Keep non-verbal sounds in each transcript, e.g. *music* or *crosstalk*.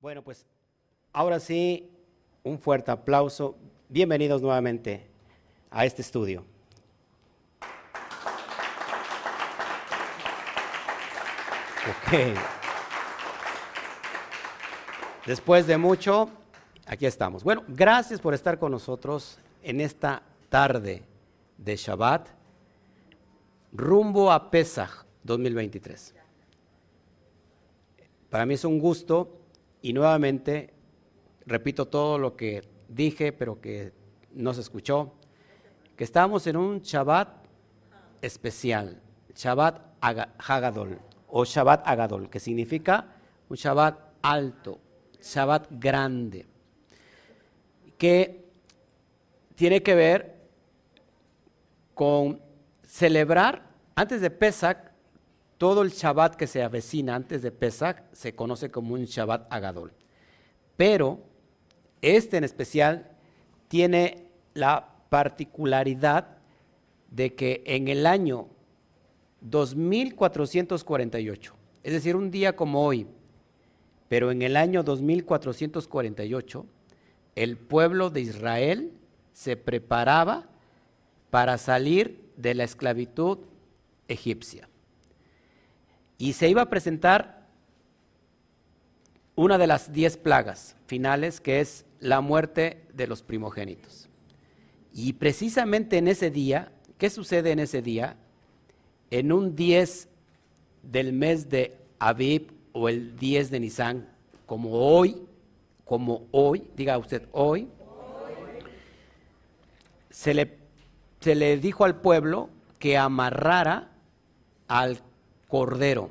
Bueno, pues ahora sí, un fuerte aplauso. Bienvenidos nuevamente a este estudio. Ok. Después de mucho, aquí estamos. Bueno, gracias por estar con nosotros en esta tarde de Shabbat, rumbo a Pesach 2023. Para mí es un gusto y nuevamente repito todo lo que dije, pero que no se escuchó, que estamos en un Shabbat especial, Shabbat Hagadol o Shabbat Agadol, que significa un Shabbat alto, Shabbat grande, que tiene que ver con celebrar antes de Pesach todo el Shabbat que se avecina antes de Pesach se conoce como un Shabbat Agadol. Pero este en especial tiene la particularidad de que en el año 2448, es decir, un día como hoy, pero en el año 2448, el pueblo de Israel se preparaba para salir de la esclavitud egipcia y se iba a presentar una de las diez plagas finales, que es la muerte de los primogénitos. Y precisamente en ese día, ¿qué sucede en ese día? En un 10 del mes de Aviv o el 10 de Nisan, como hoy, como hoy, diga usted hoy, se le, se le dijo al pueblo que amarrara al cordero.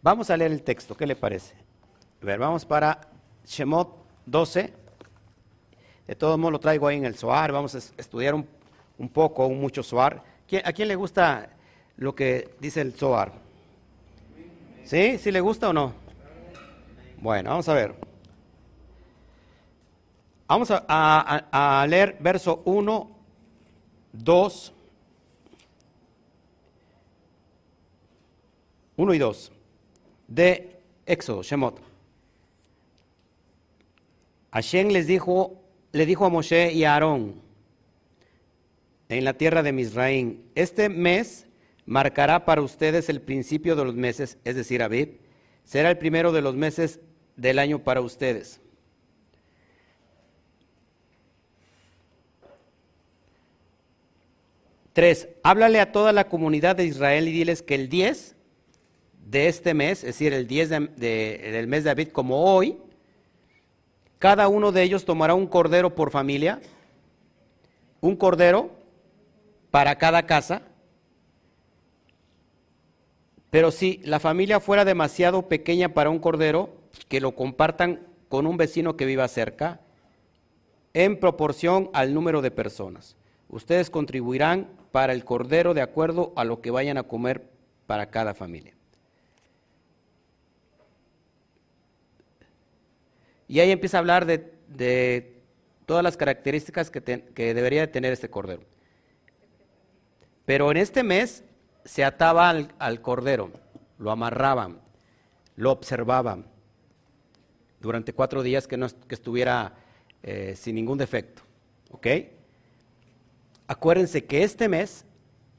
Vamos a leer el texto, ¿qué le parece? A ver, vamos para Shemot 12. De todos modos lo traigo ahí en el Soar, vamos a estudiar un, poco, un mucho Soar. ¿A quién le gusta lo que dice el Soar? ¿Sí? ¿Sí le gusta o no? Bueno, vamos a ver. Vamos a, a leer verso 1, 2, 1 y 2 de Éxodo, Shemot. Hashem les dijo, le dijo a Moshe y a Aarón en la tierra de Misraín, este mes marcará para ustedes el principio de los meses, es decir, Abib, será el primero de los meses del año para ustedes. Tres, háblale a toda la comunidad de Israel y diles que el 10 de este mes, es decir, el 10 del mes de David, como hoy, cada uno de ellos tomará un cordero por familia, un cordero para cada casa, pero si la familia fuera demasiado pequeña para un cordero, que lo compartan con un vecino que viva cerca, en proporción al número de personas. Ustedes contribuirán para el cordero de acuerdo a lo que vayan a comer para cada familia. Y ahí empieza a hablar de, todas las características que, debería tener este cordero. Pero en este mes se ataba al, cordero, lo amarraban, lo observaban durante cuatro días que, no, estuviera eh, sin ningún defecto. Acuérdense que este mes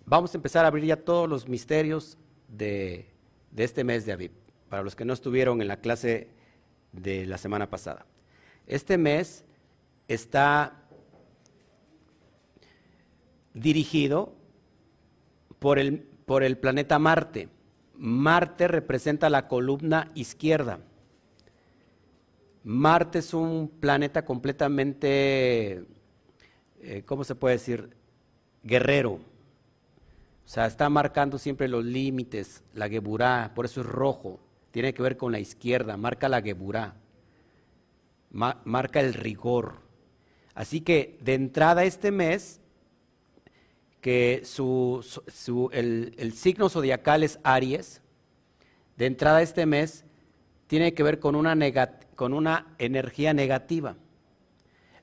vamos a empezar a abrir ya todos los misterios de, de este mes de Aviv. Para los que no estuvieron en la clase de la semana pasada. Este mes está dirigido por el, por el planeta Marte. Marte representa la columna izquierda. Marte es un planeta completamente, eh, ¿cómo se puede decir? Guerrero. O sea, está marcando siempre los límites, la Geburá, por eso es rojo tiene que ver con la izquierda, marca la Geburá, marca el rigor. Así que de entrada este mes, que su, el, el, signo zodiacal es Aries, de entrada este mes tiene que ver con una, con una energía negativa.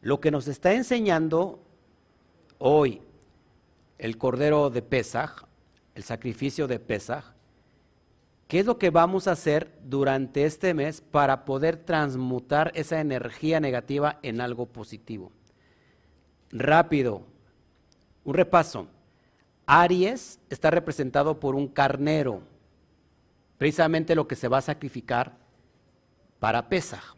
Lo que nos está enseñando hoy el Cordero de Pesaj, el sacrificio de Pesaj, ¿Qué es lo que vamos a hacer durante este mes para poder transmutar esa energía negativa en algo positivo? Rápido, un repaso. Aries está representado por un carnero, precisamente lo que se va a sacrificar para Pesaj.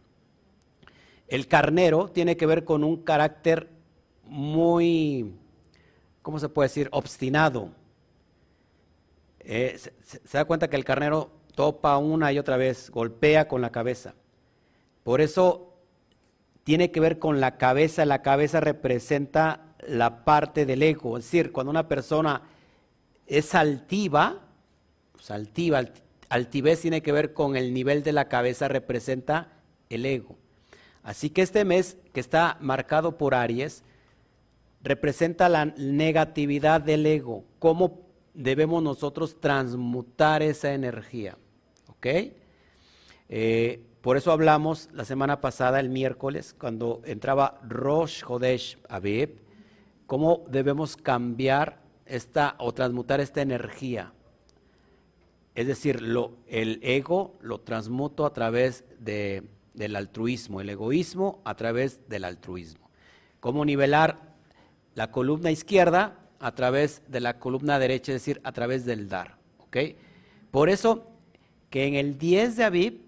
El carnero tiene que ver con un carácter muy, ¿cómo se puede decir?, obstinado. Eh, se, da cuenta que el carnero topa una y otra vez, golpea con la cabeza. Por eso tiene que ver con la cabeza. La cabeza representa la parte del ego. Es decir, cuando una persona es altiva, pues altiva, altivez tiene que ver con el nivel de la cabeza, representa el ego. Así que este mes que está marcado por Aries representa la negatividad del ego, cómo debemos nosotros transmutar esa energía. ¿Ok? Eh, por eso hablamos la semana pasada, el miércoles, cuando entraba Rosh Hodesh Aviv, cómo debemos cambiar esta o transmutar esta energía. Es decir, lo, el ego lo transmuto a través de del altruismo, el egoísmo a través del altruismo. Cómo nivelar la columna izquierda a través de la columna derecha, es decir, a través del dar. Por eso que en el 10 de Aviv,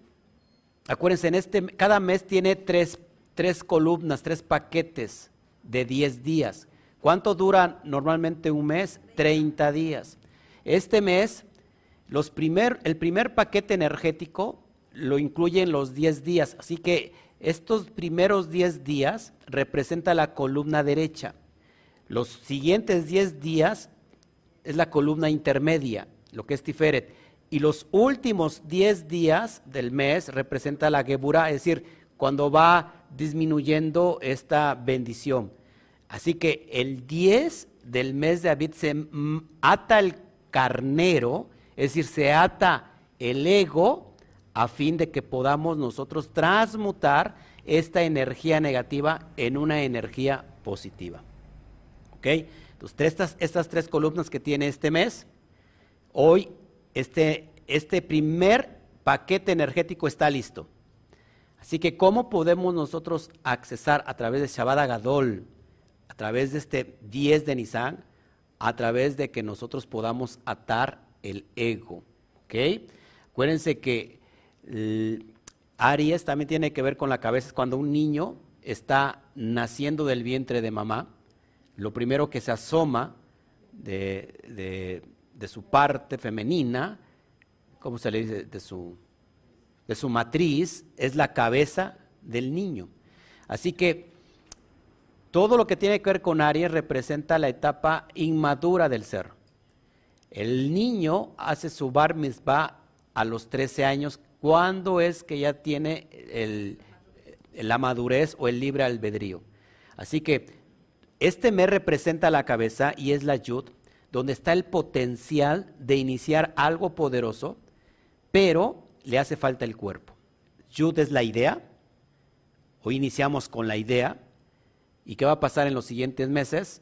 acuérdense, en este, cada mes tiene tres, tres columnas, tres paquetes de 10 días. ¿Cuánto dura normalmente un mes? 30 días. Este mes, los primer, el primer paquete energético lo incluyen los 10 días. Así que estos primeros 10 días representa la columna derecha. Los siguientes 10 días es la columna intermedia, lo que es Tiferet. Y los últimos 10 días del mes representa la Geburah, es decir, cuando va disminuyendo esta bendición. Así que el 10 del mes de Abid se ata el carnero, es decir, se ata el ego a fin de que podamos nosotros transmutar esta energía negativa en una energía positiva. ¿Ok? Entonces, estas, estas tres columnas que tiene este mes, hoy este, este primer paquete energético está listo. Así que, ¿cómo podemos nosotros accesar a través de Shabbat Agadol, a través de este 10 de Nisan, a través de que nosotros podamos atar el ego? ¿Ok? Acuérdense que Aries también tiene que ver con la cabeza. Cuando un niño está naciendo del vientre de mamá, lo primero que se asoma de, su parte femenina, ¿cómo se le dice? De su, de su matriz, es la cabeza del niño. Así que todo lo que tiene que ver con Aries representa la etapa inmadura del ser. El niño hace su bar mitzvah a los 13 años ¿Cuándo es que ya tiene la madurez o el libre albedrío? Así que este mes representa la cabeza y es la yud, donde está el potencial de iniciar algo poderoso, pero le hace falta el cuerpo. Yud es la idea, hoy iniciamos con la idea, ¿y qué va a pasar en los siguientes meses?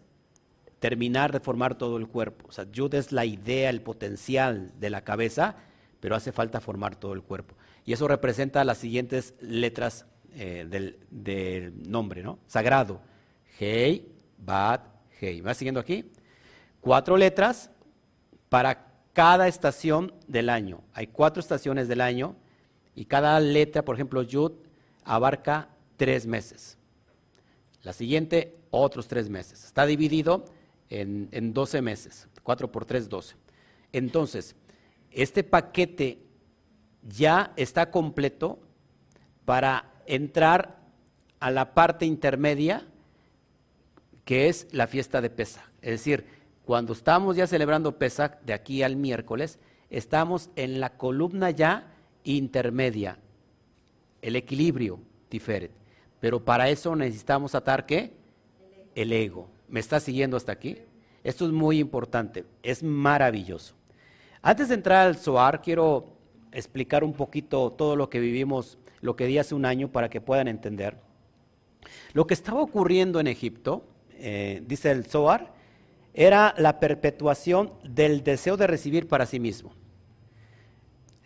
Terminar de formar todo el cuerpo. O sea, Yud es la idea, el potencial de la cabeza, pero hace falta formar todo el cuerpo. Y eso representa las siguientes letras eh, del, nombre, ¿no? Sagrado. Hei, Bat, Hei. ¿Me vas siguiendo aquí? Cuatro letras para cada estación del año. Hay cuatro estaciones del año y cada letra, por ejemplo, Yud, abarca tres meses. La siguiente, otros tres meses. Está dividido en, en 12 meses. Cuatro por tres, 12. Entonces, este paquete ya está completo para entrar a la parte intermedia que es la fiesta de Pesach. Es decir, cuando estamos ya celebrando Pesach de aquí al miércoles, estamos en la columna ya intermedia, el equilibrio diferente. Pero para eso necesitamos atar qué? El ego. ¿Me está siguiendo hasta aquí? Esto es muy importante, es maravilloso. Antes de entrar al SOAR, quiero explicar un poquito todo lo que vivimos, lo que di hace un año para que puedan entender. Lo que estaba ocurriendo en Egipto, eh, dice el Zohar, era la perpetuación del deseo de recibir para sí mismo.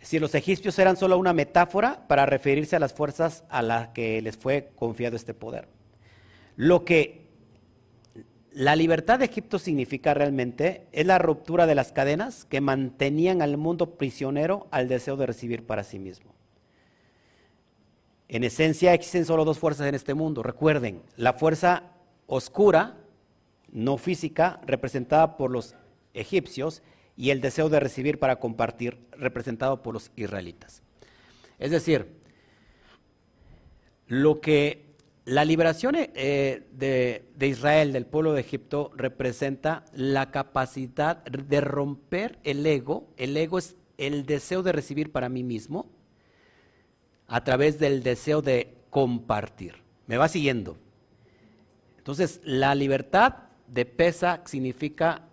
Si los egipcios eran solo una metáfora para referirse a las fuerzas a las que les fue confiado este poder. Lo que la libertad de Egipto significa realmente es la ruptura de las cadenas que mantenían al mundo prisionero al deseo de recibir para sí mismo. En esencia existen solo dos fuerzas en este mundo. Recuerden, la fuerza oscura, no física, representada por los egipcios, y el deseo de recibir para compartir, representado por los israelitas. Es decir, lo que la liberación eh, de, Israel, del pueblo de Egipto, representa la capacidad de romper el ego. El ego es el deseo de recibir para mí mismo a través del deseo de compartir. ¿Me va siguiendo? Entonces, la libertad de pesa significa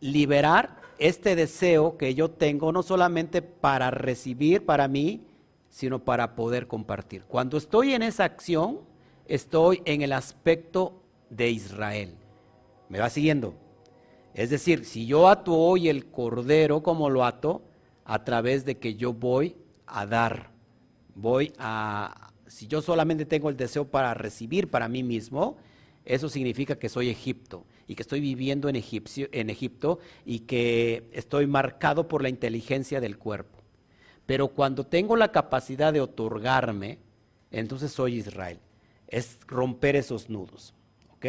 liberar este deseo que yo tengo no solamente para recibir para mí, sino para poder compartir. Cuando estoy en esa acción, estoy en el aspecto de Israel. ¿Me va siguiendo? Es decir, si yo ato hoy el cordero como lo ato, a través de que yo voy a dar, voy a, si yo solamente tengo el deseo para recibir para mí mismo, eso significa que soy Egipto y que estoy viviendo en, Egipto y que estoy marcado por la inteligencia del cuerpo. Pero cuando tengo la capacidad de otorgarme, entonces soy Israel. Es romper esos nudos. ¿Ok?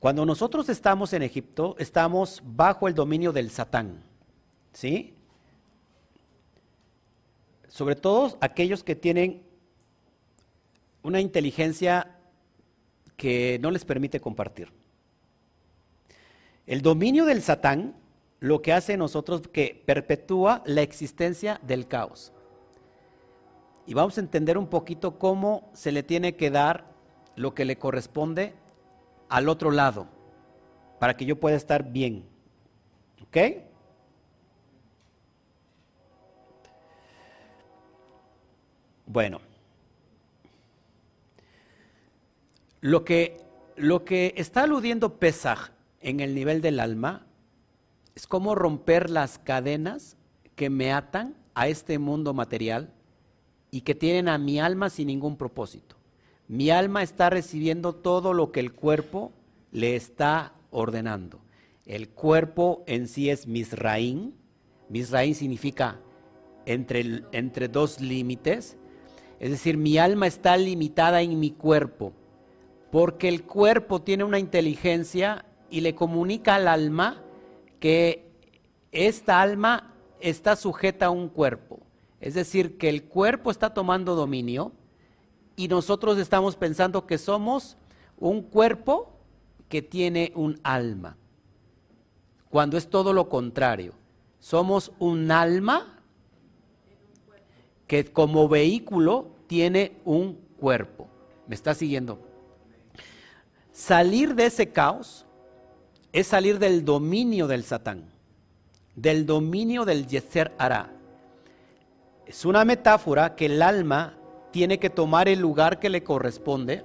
Cuando nosotros estamos en Egipto, estamos bajo el dominio del Satán. ¿Sí? Sobre todo aquellos que tienen una inteligencia que no les permite compartir. El dominio del Satán lo que hace en nosotros que perpetúa la existencia del caos. Y vamos a entender un poquito cómo se le tiene que dar lo que le corresponde al otro lado, para que yo pueda estar bien. ¿Ok? Bueno. Lo que, lo que está aludiendo Pesach en el nivel del alma es cómo romper las cadenas que me atan a este mundo material y que tienen a mi alma sin ningún propósito. Mi alma está recibiendo todo lo que el cuerpo le está ordenando. El cuerpo en sí es Misraín. Misraín significa entre, entre dos límites. Es decir, mi alma está limitada en mi cuerpo porque el cuerpo tiene una inteligencia y le comunica al alma que esta alma está sujeta a un cuerpo. Es decir, que el cuerpo está tomando dominio y nosotros estamos pensando que somos un cuerpo que tiene un alma, cuando es todo lo contrario. Somos un alma que como vehículo tiene un cuerpo. ¿Me está siguiendo? Salir de ese caos es salir del dominio del Satán, del dominio del Yeser Hará. Es una metáfora que el alma tiene que tomar el lugar que le corresponde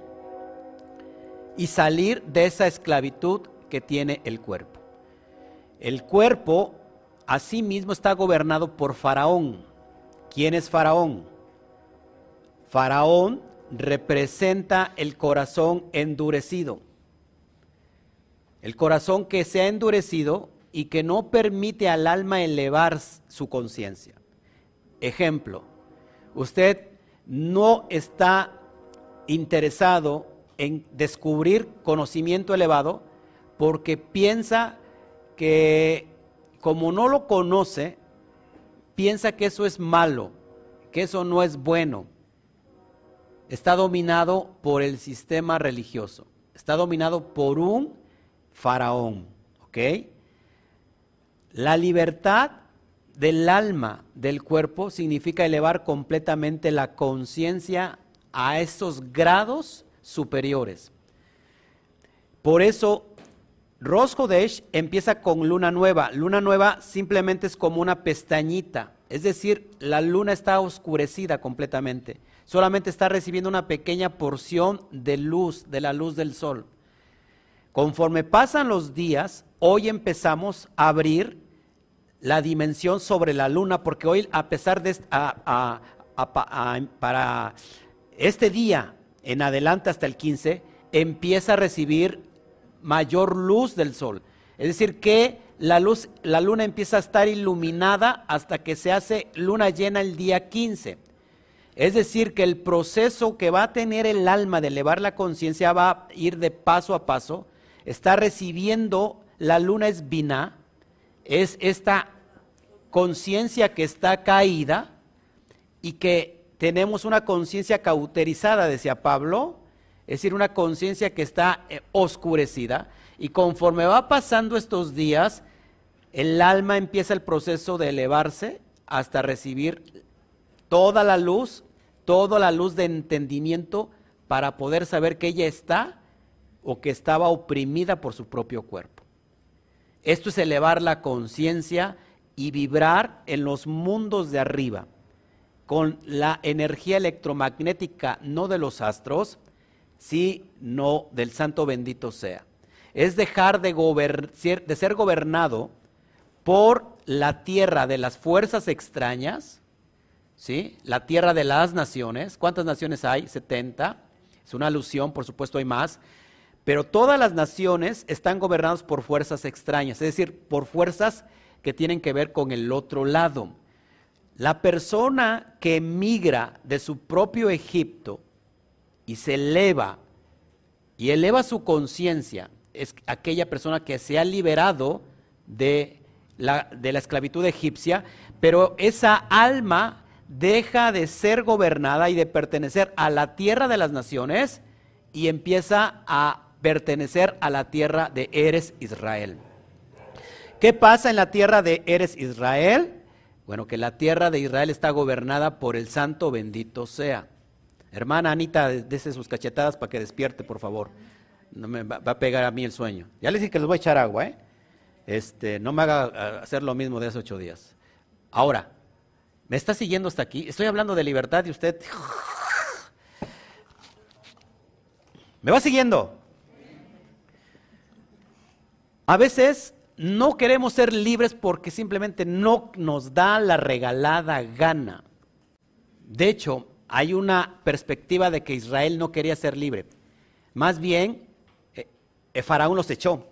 y salir de esa esclavitud que tiene el cuerpo. El cuerpo asimismo está gobernado por Faraón. ¿Quién es Faraón? Faraón representa el corazón endurecido. El corazón que se ha endurecido y que no permite al alma elevar su conciencia. Ejemplo, usted no está interesado en descubrir conocimiento elevado porque piensa que como no lo conoce, piensa que eso es malo, que eso no es bueno, está dominado por el sistema religioso, está dominado por un faraón. ¿Ok? La libertad del alma, del cuerpo, significa elevar completamente la conciencia a esos grados superiores. Por eso, Rosh empieza con luna nueva. Luna nueva simplemente es como una pestañita, es decir, la luna está oscurecida completamente solamente está recibiendo una pequeña porción de luz, de la luz del sol. Conforme pasan los días, hoy empezamos a abrir la dimensión sobre la luna, porque hoy a pesar de para este día en adelante hasta el 15, empieza a recibir mayor luz del sol. Es decir, que la luz, la luna empieza a estar iluminada hasta que se hace luna llena el día 15. Es decir, que el proceso que va a tener el alma de elevar la conciencia va a ir de paso a paso. Está recibiendo, la luna es vina, es esta conciencia que está caída y que tenemos una conciencia cauterizada, decía Pablo, es decir, una conciencia que está eh, oscurecida. Y conforme va pasando estos días, el alma empieza el proceso de elevarse hasta recibir toda la luz, toda la luz de entendimiento para poder saber que ella está o que estaba oprimida por su propio cuerpo. Esto es elevar la conciencia y vibrar en los mundos de arriba con la energía electromagnética no de los astros, sino del santo bendito sea. Es dejar de, de ser gobernado por la tierra de las fuerzas extrañas, ¿sí? la tierra de las naciones. ¿Cuántas naciones hay? 70. Es una alusión, por supuesto hay más. Pero todas las naciones están gobernadas por fuerzas extrañas, es decir, por fuerzas que tienen que ver con el otro lado. La persona que emigra de su propio Egipto y se eleva y eleva su conciencia es aquella persona que se ha liberado de la, de la esclavitud egipcia, pero esa alma deja de ser gobernada y de pertenecer a la tierra de las naciones y empieza a pertenecer a la tierra de Eres Israel. ¿Qué pasa en la tierra de Eres Israel? Bueno, que la tierra de Israel está gobernada por el santo bendito sea. Hermana Anita, dese sus cachetadas para que despierte, por favor. No me va, a pegar a mí el sueño. Ya les dije que les voy a echar agua, ¿eh? Este, no me haga hacer lo mismo de hace ocho días. Ahora, ¿me está siguiendo hasta aquí? Estoy hablando de libertad y usted... ¿Me va siguiendo? A veces no queremos ser libres porque simplemente no nos da la regalada gana. De hecho, hay una perspectiva de que Israel no quería ser libre. Más bien, eh, eh, Faraón los echó.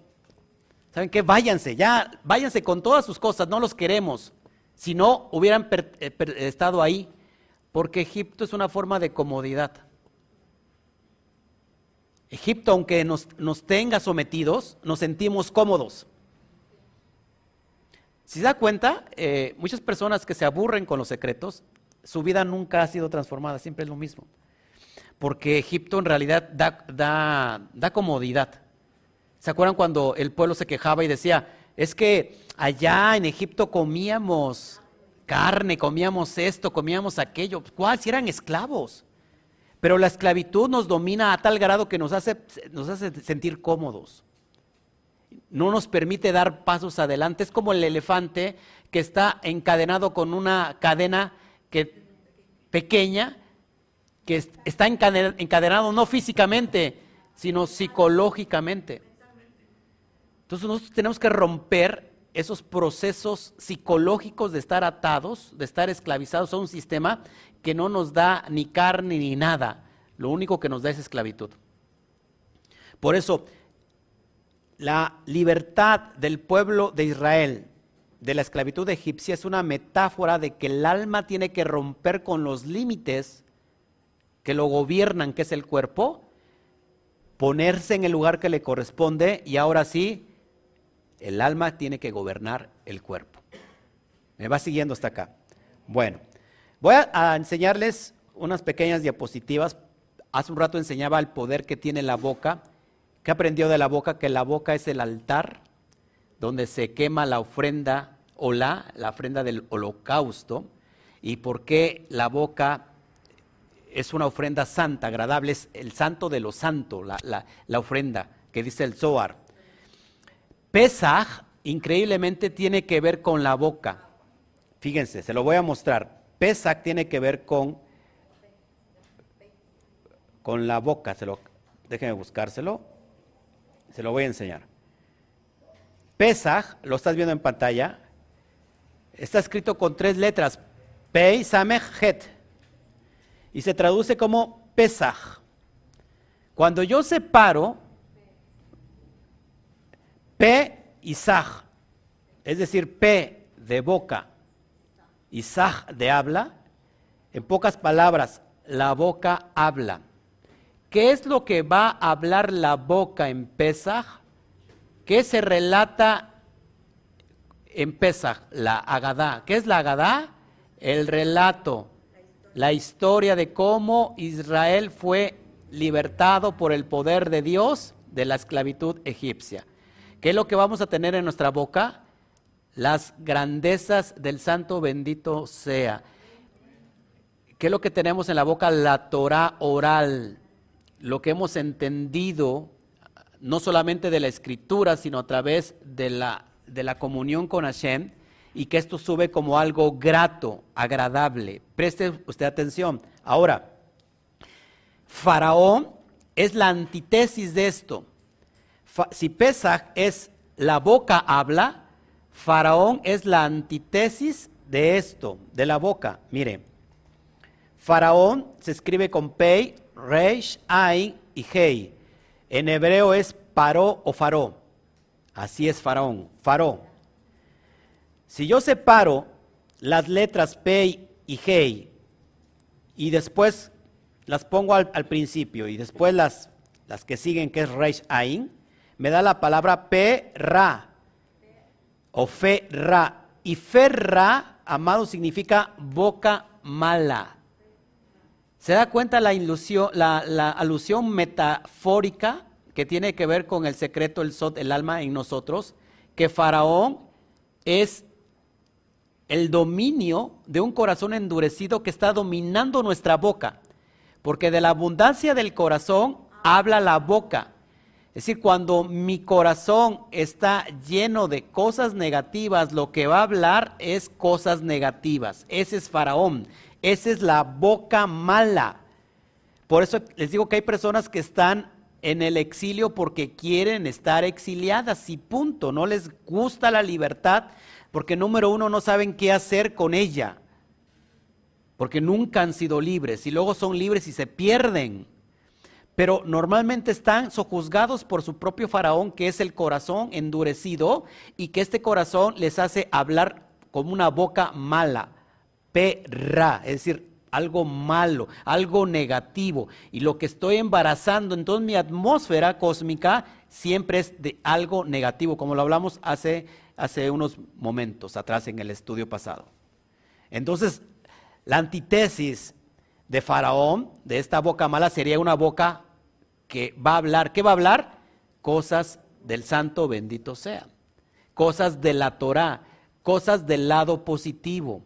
¿Saben qué? Váyanse, ya, váyanse con todas sus cosas, no los queremos. Si no, hubieran eh, estado ahí, porque Egipto es una forma de comodidad. Egipto, aunque nos, tenga sometidos, nos sentimos cómodos. Si se da cuenta, eh, muchas personas que se aburren con los secretos, su vida nunca ha sido transformada, siempre es lo mismo. Porque Egipto en realidad da, da comodidad. ¿Se acuerdan cuando el pueblo se quejaba y decía, es que allá en Egipto comíamos carne, comíamos esto, comíamos aquello? ¿Cuál? Si eran esclavos. Pero la esclavitud nos domina a tal grado que nos hace, nos hace sentir cómodos. No nos permite dar pasos adelante. Es como el elefante que está encadenado con una cadena que, pequeña, que está encadenado no físicamente, sino psicológicamente. Entonces nosotros tenemos que romper esos procesos psicológicos de estar atados, de estar esclavizados a un sistema que no nos da ni carne ni nada. Lo único que nos da es esclavitud. Por eso, la libertad del pueblo de Israel de la esclavitud egipcia es una metáfora de que el alma tiene que romper con los límites que lo gobiernan, que es el cuerpo, ponerse en el lugar que le corresponde y ahora sí, el alma tiene que gobernar el cuerpo. ¿Me va siguiendo hasta acá? Bueno, Voy a, enseñarles unas pequeñas diapositivas. Hace un rato enseñaba el poder que tiene la boca. ¿Qué aprendió de la boca? Que la boca es el altar donde se quema la ofrenda o la, la ofrenda del holocausto. ¿Y por qué la boca es una ofrenda santa, agradable? Es el santo de lo santo, la, la ofrenda que dice el Zohar. Pesaj, increíblemente, tiene que ver con la boca. Fíjense, se lo voy a mostrar. Pesach tiene que ver con, con la boca. Se lo, déjenme buscárselo. Se lo voy a enseñar. Pesach, lo estás viendo en pantalla, está escrito con tres letras, Pei, Samech, Het, y se traduce como Pesach. Cuando yo separo P y es decir, P de boca y Saj de habla, en pocas palabras, la boca habla. ¿Qué es lo que va a hablar la boca en Pesach? ¿Qué se relata en Pesach? La Agadá. ¿Qué es la Agadá? El relato, la historia de cómo Israel fue libertado por el poder de Dios de la esclavitud egipcia. ¿Qué es lo que vamos a tener en nuestra boca? Las grandezas del santo bendito sea. ¿Qué es lo que tenemos en la boca? La Torah oral, lo que hemos entendido, no solamente de la escritura, sino a través de la, de la comunión con Hashem, y que esto sube como algo grato, agradable. Preste usted atención. Ahora, Faraón es la antítesis de esto. Si Pesach es la boca habla, Faraón es la antítesis de esto, de la boca. Mire, Faraón se escribe con Pei, Reish, Ain y Hei. En hebreo es paró o faró. Así es Faraón, faró. Si yo separo las letras Pei y Hei y después las pongo al, principio y después las, las que siguen, que es Reish Ain, me da la palabra Pe-Ra o Fe-Ra. Y Fe-Ra, amado, significa boca mala. ¿Se da cuenta la, ilusión, la, alusión metafórica que tiene que ver con el secreto, el sot, el alma en nosotros? Que Faraón es el dominio de un corazón endurecido que está dominando nuestra boca. Porque de la abundancia del corazón habla la boca. Es decir, cuando mi corazón está lleno de cosas negativas, lo que va a hablar es cosas negativas. Ese es Faraón. Esa es la boca mala. Por eso les digo que hay personas que están en el exilio porque quieren estar exiliadas y punto. No les gusta la libertad porque número uno no saben qué hacer con ella. Porque nunca han sido libres y luego son libres y se pierden. Pero normalmente están sojuzgados por su propio faraón, que es el corazón endurecido, y que este corazón les hace hablar como una boca mala perra, es decir, algo malo, algo negativo. Y lo que estoy embarazando, entonces mi atmósfera cósmica siempre es de algo negativo, como lo hablamos hace, hace unos momentos atrás en el estudio pasado. Entonces, la antítesis de Faraón, de esta boca mala, sería una boca que va a hablar, ¿qué va a hablar? Cosas del santo bendito sea, cosas de la Torah, cosas del lado positivo.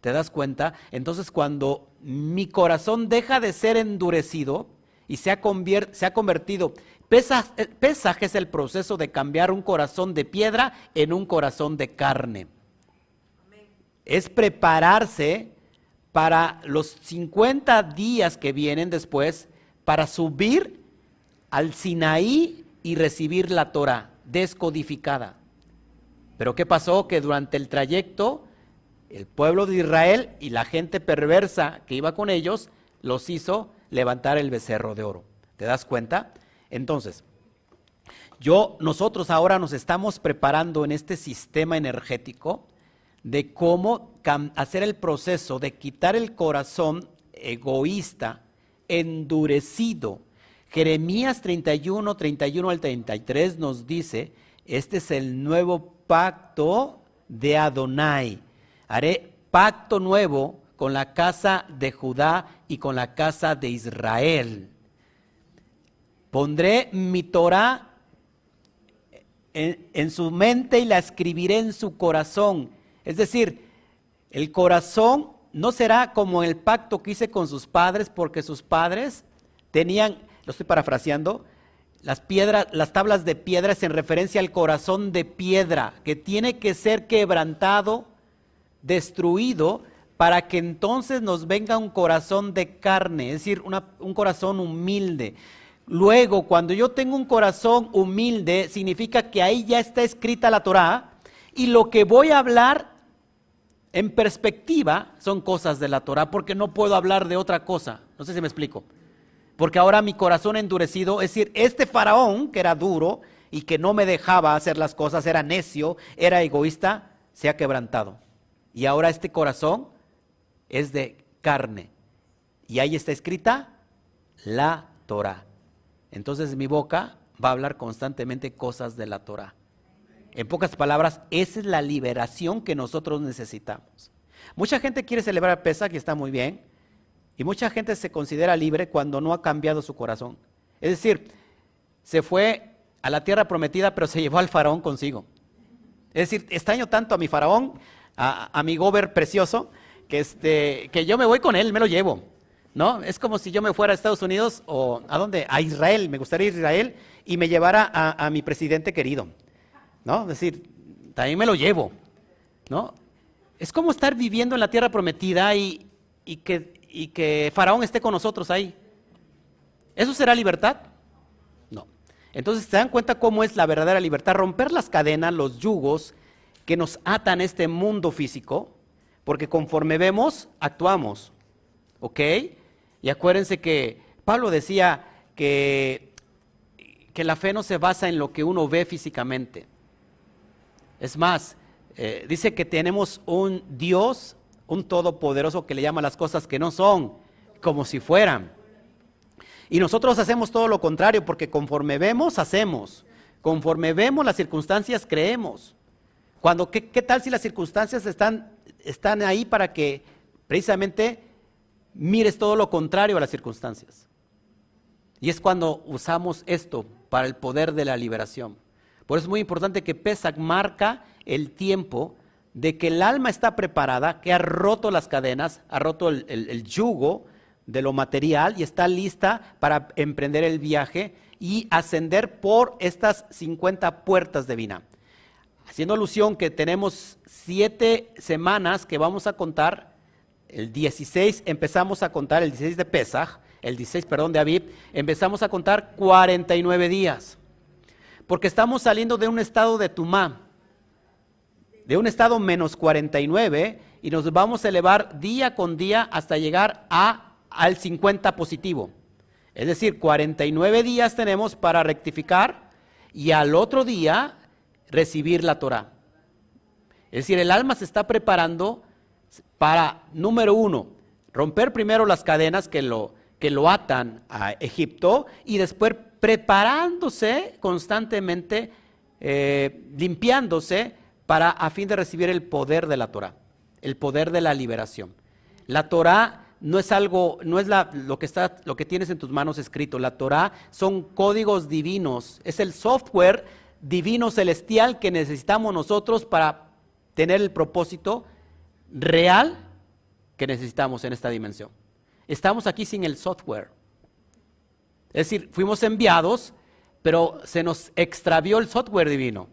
¿Te das cuenta? Entonces cuando mi corazón deja de ser endurecido y se ha, se ha convertido, pesaje es el proceso de cambiar un corazón de piedra en un corazón de carne. Es prepararse para los 50 días que vienen después para subir al Sinaí y recibir la Torah descodificada. Pero ¿qué pasó? Que durante el trayecto el pueblo de Israel y la gente perversa que iba con ellos los hizo levantar el becerro de oro. ¿Te das cuenta? Entonces, yo, nosotros ahora nos estamos preparando en este sistema energético de cómo hacer el proceso de quitar el corazón egoísta, endurecido. Jeremías 31, 31 al 33 nos dice, este es el nuevo pacto de Adonai haré pacto nuevo con la casa de Judá y con la casa de Israel. Pondré mi Torah en, su mente y la escribiré en su corazón. Es decir, el corazón no será como el pacto que hice con sus padres, porque sus padres tenían, lo estoy parafraseando, las piedras, las tablas de piedras en referencia al corazón de piedra, que tiene que ser quebrantado destruido para que entonces nos venga un corazón de carne, es decir, un corazón humilde. Luego, cuando yo tengo un corazón humilde, significa que ahí ya está escrita la Torah y lo que voy a hablar en perspectiva son cosas de la Torah porque no puedo hablar de otra cosa. No sé si me explico. Porque ahora mi corazón endurecido, es decir, este faraón que era duro y que no me dejaba hacer las cosas, era necio, era egoísta, se ha quebrantado. Y ahora este corazón es de carne. Y ahí está escrita la Torah. Entonces mi boca va a hablar constantemente cosas de la Torah. En pocas palabras, esa es la liberación que nosotros necesitamos. Mucha gente quiere celebrar Pesach y está muy bien. Y mucha gente se considera libre cuando no ha cambiado su corazón. Es decir, se fue a la tierra prometida, pero se *laughs* llevó al faraón consigo. Es decir, extraño tanto a mi faraón, a, mi gober precioso, que, este, que yo me voy con él, me lo llevo. ¿no? Es como si yo me fuera a Estados Unidos o a dónde, a Israel, me gustaría ir a Israel y me llevara a, mi presidente querido, ¿no? Es decir, también me lo llevo, ¿no? Es como estar viviendo en la tierra prometida y, que, y que Faraón esté con nosotros ahí. ¿Eso será libertad? No. Entonces, ¿se dan cuenta cómo es la verdadera libertad? Romper las cadenas, los yugos que nos atan a este mundo físico, porque conforme vemos, actuamos. ¿Ok? Y acuérdense que Pablo decía que, que la fe no se basa en lo que uno ve físicamente. Es más, eh, dice que tenemos un Dios, un todopoderoso que le llama las cosas que no son, como si fueran. Y nosotros hacemos todo lo contrario, porque conforme vemos, hacemos. Conforme vemos las circunstancias, creemos. Cuando, ¿qué, qué tal si las circunstancias están, están ahí para que precisamente mires todo lo contrario a las circunstancias. Y es cuando usamos esto para el poder de la liberación. Por eso es muy importante que Pesach marca el tiempo de que el alma está preparada, que ha roto las cadenas, ha roto el, yugo de lo material y está lista para emprender el viaje y ascender por estas 50 puertas de Vina. Haciendo alusión que tenemos siete semanas que vamos a contar el 16 empezamos a contar, el 16 de Pesach, el 16, perdón, de Aviv, empezamos a contar 49 días. Porque estamos saliendo de un estado de Tumá, de un estado menos 49, y nos vamos a elevar día con día hasta llegar a, al 50 positivo. Es decir, 49 días tenemos para rectificar y al otro día recibir la Torah. Es decir, el alma se está preparando para, número uno, romper primero las cadenas que lo, que lo atan a Egipto y después preparándose constantemente, eh, limpiándose para a fin de recibir el poder de la Torah, el poder de la liberación. La Torah no es algo, no es lo, que está, lo que tienes en tus manos escrito. La Torah son códigos divinos, es el software divino celestial que necesitamos nosotros para tener el propósito real que necesitamos en esta dimensión. Estamos aquí sin el software. Es decir, fuimos enviados, pero se nos extravió el software divino.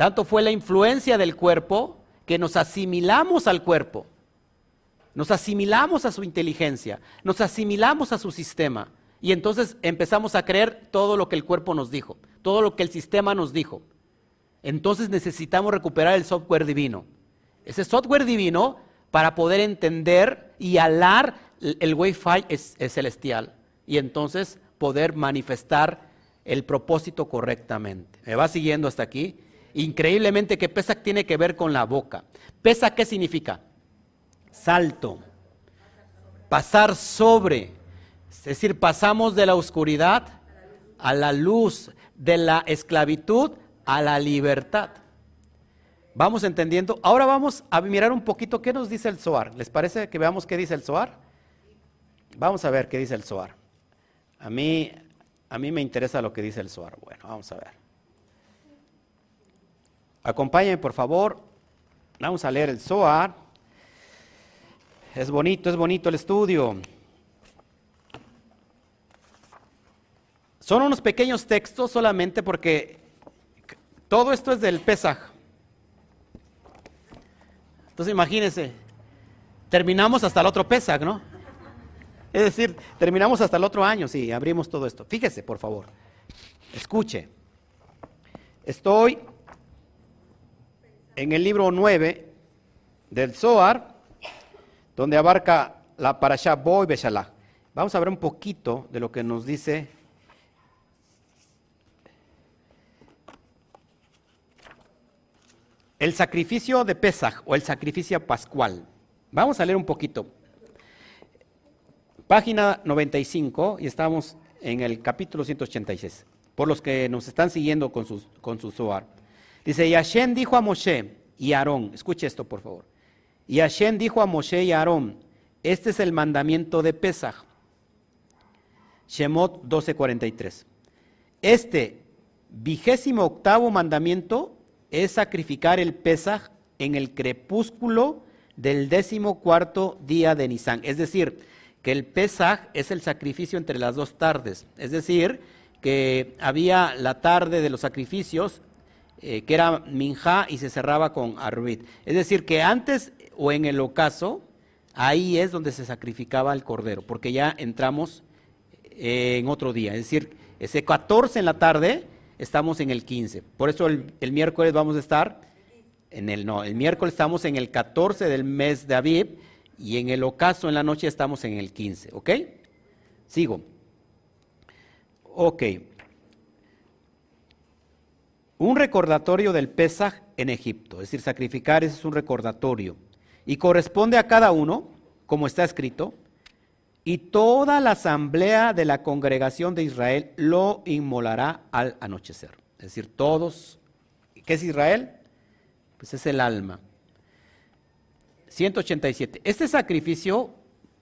Tanto fue la influencia del cuerpo que nos asimilamos al cuerpo. Nos asimilamos a su inteligencia, nos asimilamos a su sistema. Y entonces empezamos a creer todo lo que el cuerpo nos dijo, todo lo que el sistema nos dijo. Entonces necesitamos recuperar el software divino ese software divino para poder entender y alar el Wi-Fi es, celestial y entonces poder manifestar el propósito correctamente. ¿Me va siguiendo hasta aquí? Increíblemente que Pesach tiene que ver con la boca. ¿Pesa qué significa? Salto. Pasar sobre. Es decir, pasamos de la oscuridad a la luz, de la esclavitud a la libertad. Vamos entendiendo. Ahora vamos a mirar un poquito qué nos dice el Zohar. ¿Les parece que veamos qué dice el Zohar? Vamos a ver qué dice el Zohar. A mí, a mí me interesa lo que dice el Zohar. Bueno, vamos a ver. Acompáñenme, por favor. Vamos a leer el Zohar. Es bonito, es bonito el estudio. Son unos pequeños textos solamente porque todo esto es del Pesaj. Entonces imagínense, terminamos hasta el otro Pesach, ¿no? Es decir, terminamos hasta el otro año, sí, abrimos todo esto. Fíjese, por favor, escuche. Estoy en el libro 9 del Zohar, donde abarca la parasha Bo y Beshalach. Vamos a ver un poquito de lo que nos dice el sacrificio de Pesach o el sacrificio pascual. Vamos a leer un poquito. Página 95 y estamos en el capítulo 186. Por los que nos están siguiendo con su, con su Zohar. Dice, y dijo a Moshe y Aarón, escuche esto por favor. Y dijo a Moshe y Aarón, este es el mandamiento de Pesach. Shemot 12:43. Este vigésimo octavo mandamiento es sacrificar el Pesaj en el crepúsculo del décimo cuarto día de Nisan. Es decir, que el Pesaj es el sacrificio entre las dos tardes. Es decir, que había la tarde de los sacrificios, eh, que era Minjá y se cerraba con Arbit. Es decir, que antes o en el ocaso, ahí es donde se sacrificaba el cordero, porque ya entramos eh, en otro día. Es decir, ese 14 en la tarde estamos en el 15. Por eso el, miércoles vamos a estar en el no, el miércoles estamos en el 14 del mes de Aviv y en el ocaso en la noche estamos en el 15, ¿ok? Sigo. Ok. Un recordatorio del Pesaj en Egipto, es decir, sacrificar ese es un recordatorio y corresponde a cada uno, como está escrito, y toda la asamblea de la congregación de Israel lo inmolará al anochecer. Es decir, todos, ¿qué es Israel? Pues es el alma. 187. Este sacrificio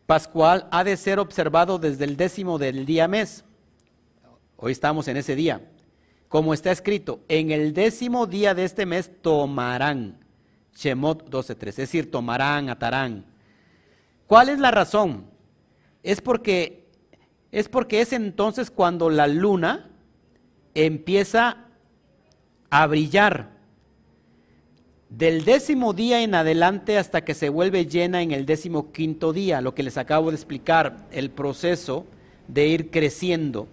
pascual ha de ser observado desde el décimo del día mes. Hoy estamos en ese día. Como está escrito, en el décimo día de este mes tomarán. Shemot 12.3. Es decir, tomarán, atarán. ¿Cuál es la razón? es porque es porque es entonces cuando la luna empieza a brillar. Del décimo día en adelante hasta que se vuelve llena en el décimo quinto día, lo que les acabo de explicar, el proceso de ir creciendo,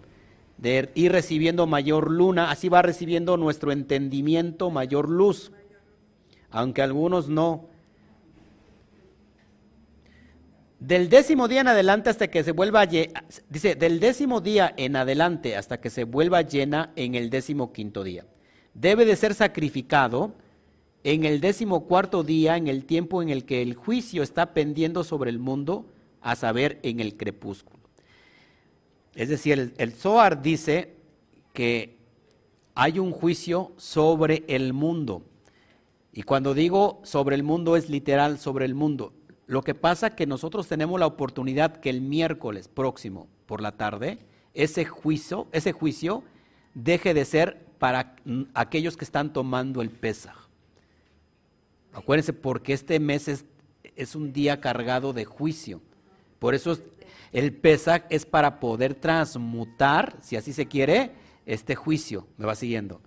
de ir recibiendo mayor luna, así va recibiendo nuestro entendimiento mayor luz, aunque algunos no. Del décimo día en adelante hasta que se vuelva dice, del décimo día en adelante hasta que se vuelva llena en el décimo quinto día. Debe de ser sacrificado en el décimo cuarto día, en el tiempo en el que el juicio está pendiendo sobre el mundo, a saber, en el crepúsculo. Es decir, el, el Zohar dice que hay un juicio sobre el mundo. Y cuando digo sobre el mundo es literal sobre el mundo. Lo que pasa es que nosotros tenemos la oportunidad que el miércoles próximo por la tarde ese juicio, ese juicio deje de ser para aquellos que están tomando el Pesaj. Acuérdense, porque este mes es, es un día cargado de juicio. Por eso el Pesaj es para poder transmutar, si así se quiere, este juicio. ¿Me va siguiendo?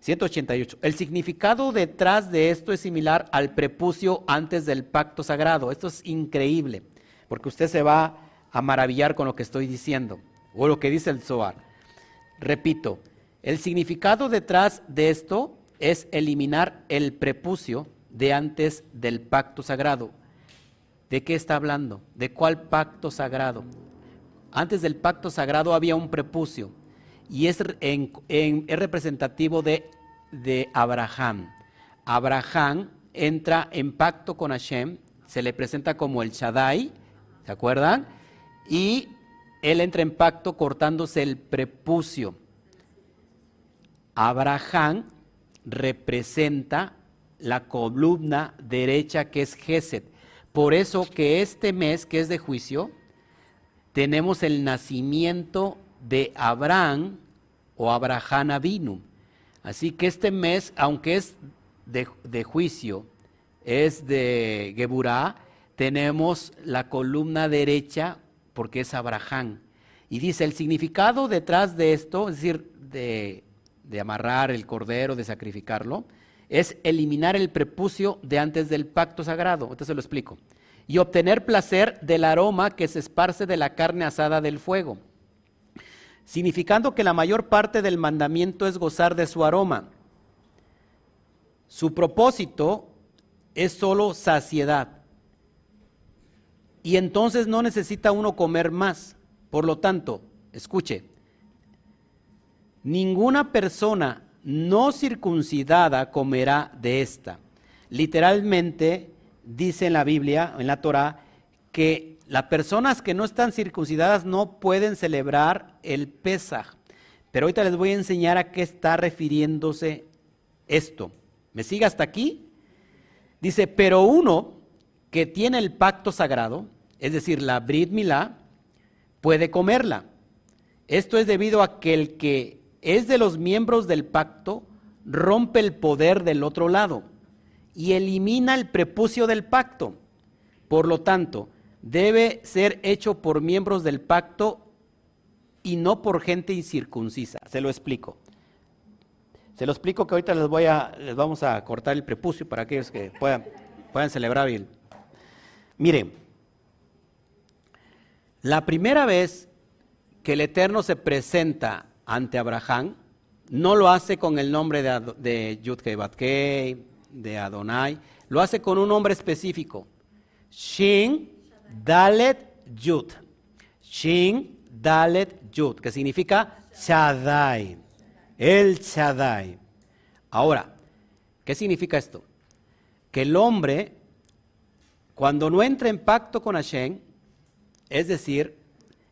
188. El significado detrás de esto es similar al prepucio antes del pacto sagrado. Esto es increíble, porque usted se va a maravillar con lo que estoy diciendo, o lo que dice el Zohar. Repito, el significado detrás de esto es eliminar el prepucio de antes del pacto sagrado. ¿De qué está hablando? ¿De cuál pacto sagrado? Antes del pacto sagrado había un prepucio y es, es representativo de de Abraham. Abraham entra en pacto con Hashem, se le presenta como el Shaddai, ¿se acuerdan? Y él entra en pacto cortándose el prepucio. Abraham representa la columna derecha que es Geset. Por eso que este mes, que es de juicio, tenemos el nacimiento de Abraham o Abraham Avinu. Así que este mes, aunque es de, juicio, es de Geburá, tenemos la columna derecha porque es Abraham. Y dice, el significado detrás de esto, es decir, de, de amarrar el cordero, de sacrificarlo, es eliminar el prepucio de antes del pacto sagrado. Entonces lo explico. Y obtener placer del aroma que se esparce de la carne asada del fuego significando que la mayor parte del mandamiento es gozar de su aroma. Su propósito es solo saciedad. Y entonces no necesita uno comer más. Por lo tanto, escuche, ninguna persona no circuncidada comerá de esta. Literalmente dice en la Biblia, en la Torah, que las personas que no están circuncidadas no pueden celebrar el Pesaj. Pero ahorita les voy a enseñar a qué está refiriéndose esto. ¿Me sigue hasta aquí? Dice, pero uno que tiene el pacto sagrado, es decir, la Brit Milá, puede comerla. Esto es debido a que el que es de los miembros del pacto rompe el poder del otro lado y elimina el prepucio del pacto. Por lo tanto, debe ser hecho por miembros del pacto y no por gente incircuncisa. Se lo explico. Se lo explico que ahorita les voy a les vamos a cortar el prepucio para aquellos que puedan puedan celebrar bien. Miren, la primera vez que el Eterno se presenta ante Abraham, no lo hace con el nombre de, de Yudkei Batkei, de Adonai, lo hace con un nombre específico. Shin Dalet Yud. Shin Dalet Yud, que significa Shaddai. El Shaddai. Ahora, ¿qué significa esto? Que el hombre, cuando no entra en pacto con Hashem, es decir,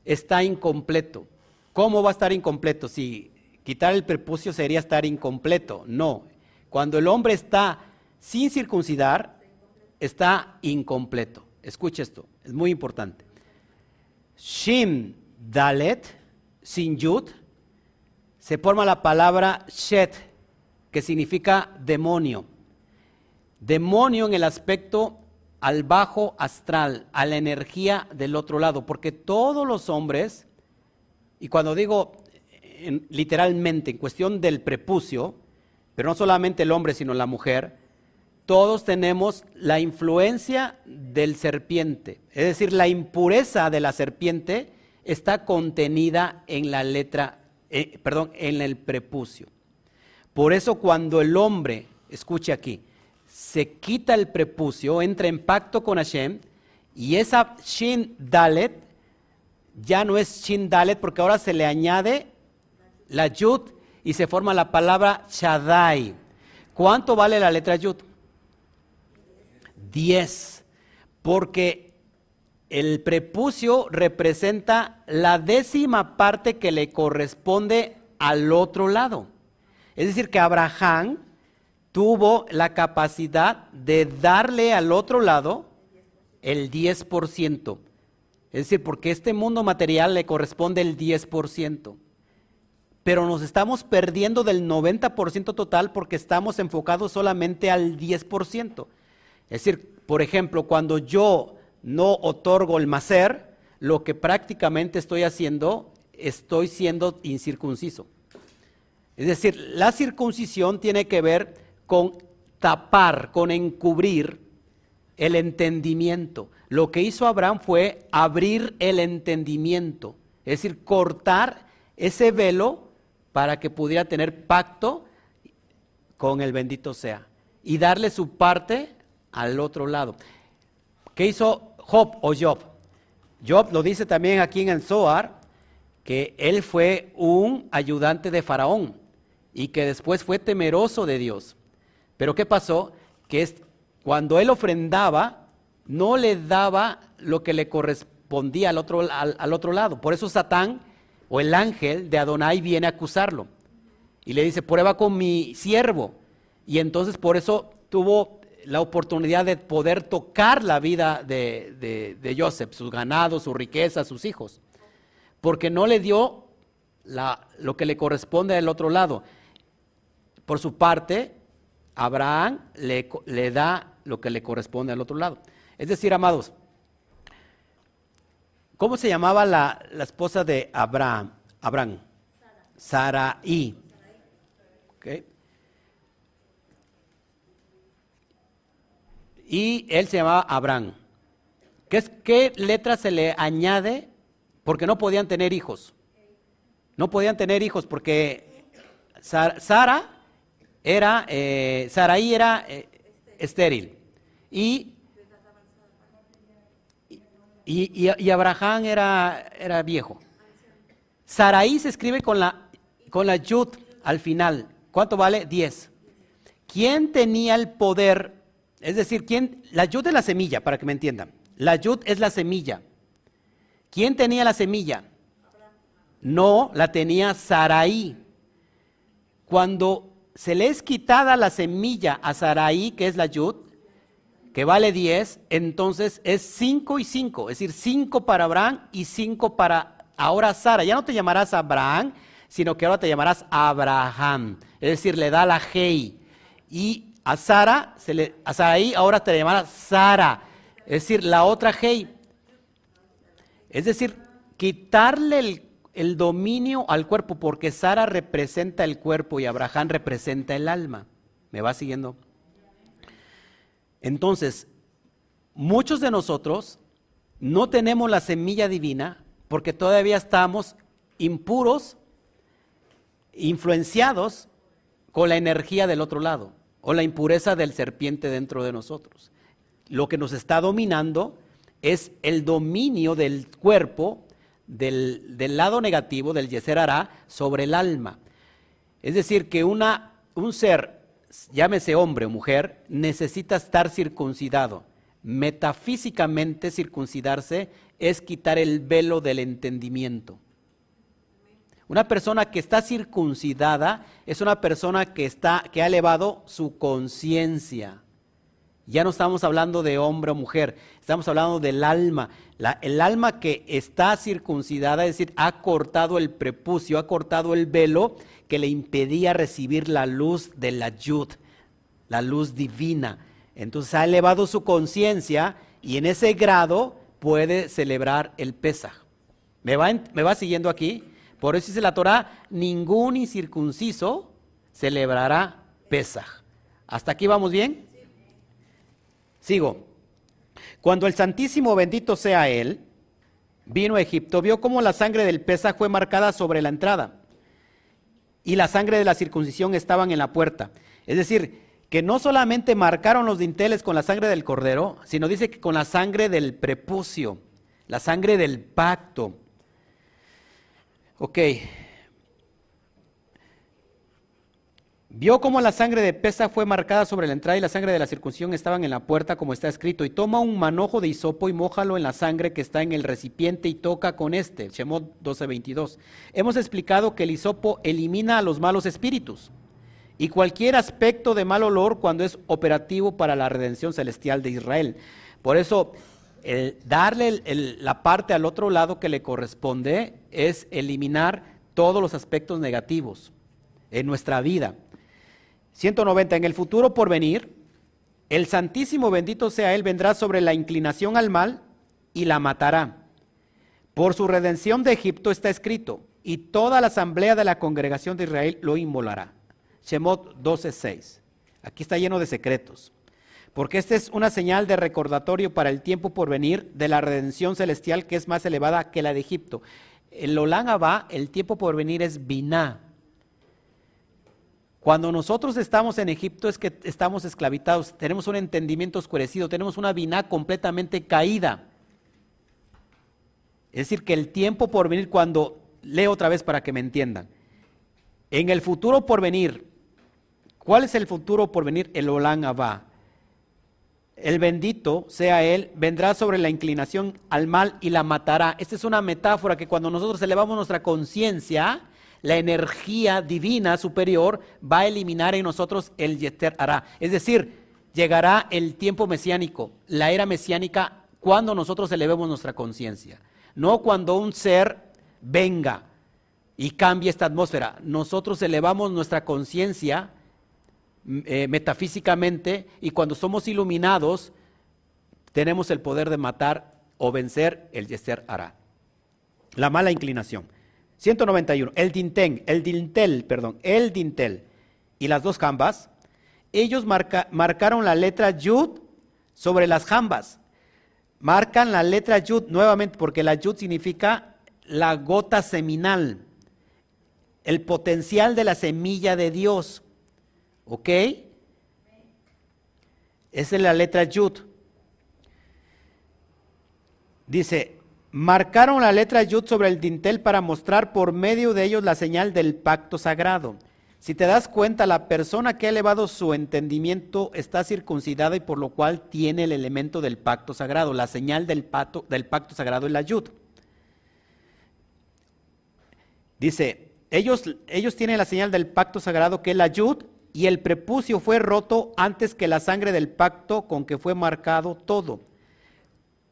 está incompleto. ¿Cómo va a estar incompleto? Si quitar el prepucio sería estar incompleto. No. Cuando el hombre está sin circuncidar, está incompleto. Escuche esto, es muy importante. Shim Dalet, sin Yud, se forma la palabra Shet, que significa demonio. Demonio en el aspecto al bajo astral, a la energía del otro lado, porque todos los hombres, y cuando digo literalmente en cuestión del prepucio, pero no solamente el hombre, sino la mujer, todos tenemos la influencia del serpiente, es decir, la impureza de la serpiente está contenida en la letra, eh, perdón, en el prepucio. Por eso cuando el hombre, escuche aquí, se quita el prepucio, entra en pacto con Hashem, y esa Shin Dalet ya no es Shin Dalet porque ahora se le añade la Yud y se forma la palabra Shaddai. ¿Cuánto vale la letra Yud? Diez. Porque el prepucio representa la décima parte que le corresponde al otro lado. Es decir, que Abraham tuvo la capacidad de darle al otro lado el 10%. Es decir, porque este mundo material le corresponde el 10%. Pero nos estamos perdiendo del 90% total porque estamos enfocados solamente al 10%. Es decir, por ejemplo, cuando yo no otorgo el macer, lo que prácticamente estoy haciendo, estoy siendo incircunciso. Es decir, la circuncisión tiene que ver con tapar, con encubrir el entendimiento. Lo que hizo Abraham fue abrir el entendimiento, es decir, cortar ese velo para que pudiera tener pacto con el bendito sea y darle su parte al otro lado. ¿Qué hizo Job o Job? Job lo dice también aquí en el Zohar, que él fue un ayudante de Faraón y que después fue temeroso de Dios. Pero ¿qué pasó? Que es, cuando él ofrendaba, no le daba lo que le correspondía al otro, al, otro lado. Por eso Satán o el ángel de Adonai viene a acusarlo. Y le dice, prueba con mi siervo. Y entonces por eso tuvo la oportunidad de poder tocar la vida de, de, de Joseph, sus ganados, su riqueza, sus hijos. Porque no le dio la, lo que le corresponde al otro lado. Por su parte, Abraham le, le da lo que le corresponde al otro lado. Es decir, amados, ¿cómo se llamaba la, esposa de Abraham? Abraham. Sarai. Y él se llamaba Abraham. ¿Qué, ¿Qué letra se le añade? Porque no podían tener hijos. No podían tener hijos porque Sara era, eh, Saraí era eh, estéril. Y, y, Abraham era, era viejo. Saraí se escribe con la, con la yud al final. ¿Cuánto vale? Diez. ¿Quién tenía el poder? Es decir, ¿quién? La yud es la semilla, para que me entiendan. La yud es la semilla. ¿Quién tenía la semilla? No, la tenía Saraí. Cuando se le es quitada la semilla a Saraí, que es la yud, que vale 10, entonces es 5 y 5, es decir, 5 para Abraham y 5 para ahora Sara. Ya no te llamarás Abraham, sino que ahora te llamarás Abraham. Es decir, le da la Hei. Y a Sara, se le, a Saraí ahora te llamarás Sara. Es decir, la otra Hei. Es decir, quitarle el, el dominio al cuerpo, porque Sara representa el cuerpo y Abraham representa el alma. ¿Me va siguiendo? Entonces, muchos de nosotros no tenemos la semilla divina porque todavía estamos impuros, influenciados con la energía del otro lado o la impureza del serpiente dentro de nosotros. Lo que nos está dominando es el dominio del cuerpo, del, lado negativo, del yeser sobre el alma. Es decir, que una, un ser llámese hombre o mujer, necesita estar circuncidado. Metafísicamente circuncidarse es quitar el velo del entendimiento. Una persona que está circuncidada es una persona que, está, que ha elevado su conciencia. Ya no estamos hablando de hombre o mujer, estamos hablando del alma. el alma que está circuncidada, es decir, ha cortado el prepucio, ha cortado el velo que le impedía recibir la luz de la yud, la luz divina. Entonces ha elevado su conciencia y en ese grado puede celebrar el Pesaj. ¿Me va, ¿Me va siguiendo aquí? Por eso dice la Torah, ningún incircunciso celebrará Pesaj. ¿Hasta aquí vamos bien? Sigo. Cuando el Santísimo bendito sea Él, vino a Egipto, vio cómo la sangre del Pesaj fue marcada sobre la entrada y la sangre de la circuncisión estaban en la puerta. Es decir, que no solamente marcaron los dinteles con la sangre del cordero, sino dice que con la sangre del prepucio, la sangre del pacto. Ok, Vio cómo la sangre de pesa fue marcada sobre la entrada y la sangre de la circuncisión estaban en la puerta, como está escrito. Y toma un manojo de hisopo y mójalo en la sangre que está en el recipiente y toca con este. Shemot 12:22. Hemos explicado que el hisopo elimina a los malos espíritus y cualquier aspecto de mal olor cuando es operativo para la redención celestial de Israel. Por eso, darle la parte al otro lado que le corresponde es eliminar todos los aspectos negativos en nuestra vida. 190. En el futuro por venir, el Santísimo bendito sea Él, vendrá sobre la inclinación al mal y la matará. Por su redención de Egipto está escrito, y toda la asamblea de la congregación de Israel lo inmolará. Shemot 12:6. Aquí está lleno de secretos. Porque esta es una señal de recordatorio para el tiempo por venir de la redención celestial que es más elevada que la de Egipto. El Olán el tiempo por venir es Biná, cuando nosotros estamos en Egipto es que estamos esclavitados, tenemos un entendimiento oscurecido, tenemos una biná completamente caída. Es decir, que el tiempo por venir, cuando leo otra vez para que me entiendan, en el futuro por venir, ¿cuál es el futuro por venir? El Olán Abba. El bendito sea Él, vendrá sobre la inclinación al mal y la matará. Esta es una metáfora que cuando nosotros elevamos nuestra conciencia, la energía divina superior va a eliminar en nosotros el Yeter hará. Es decir, llegará el tiempo mesiánico, la era mesiánica, cuando nosotros elevemos nuestra conciencia. No cuando un ser venga y cambie esta atmósfera. Nosotros elevamos nuestra conciencia mm, eh, metafísicamente y cuando somos iluminados tenemos el poder de matar o vencer el Yeser hará. La mala inclinación. 191. El dintel, el dintel, perdón, el dintel y las dos jambas, ellos marcaron la letra yud sobre las jambas. Marcan la letra yud nuevamente porque la yud significa la gota seminal, el potencial de la semilla de Dios. ¿Ok? Esa es la letra Yud. Dice, marcaron la letra Yud sobre el dintel para mostrar por medio de ellos la señal del pacto sagrado. Si te das cuenta, la persona que ha elevado su entendimiento está circuncidada y por lo cual tiene el elemento del pacto sagrado. La señal del pacto, del pacto sagrado es la Yud. Dice, ellos, ellos tienen la señal del pacto sagrado que es la Yud y el prepucio fue roto antes que la sangre del pacto con que fue marcado todo.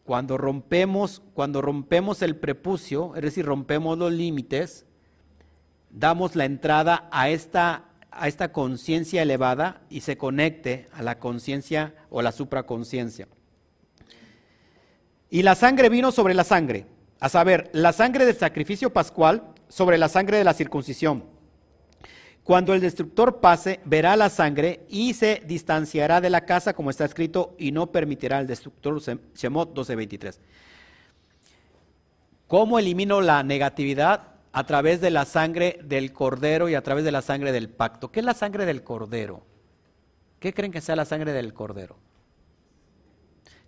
Cuando rompemos, cuando rompemos el prepucio, es decir, rompemos los límites, damos la entrada a esta, a esta conciencia elevada y se conecte a la conciencia o la supraconciencia. Y la sangre vino sobre la sangre, a saber, la sangre del sacrificio pascual sobre la sangre de la circuncisión. Cuando el destructor pase, verá la sangre y se distanciará de la casa, como está escrito, y no permitirá al destructor. Shemot 12:23. ¿Cómo elimino la negatividad? A través de la sangre del cordero y a través de la sangre del pacto. ¿Qué es la sangre del cordero? ¿Qué creen que sea la sangre del cordero?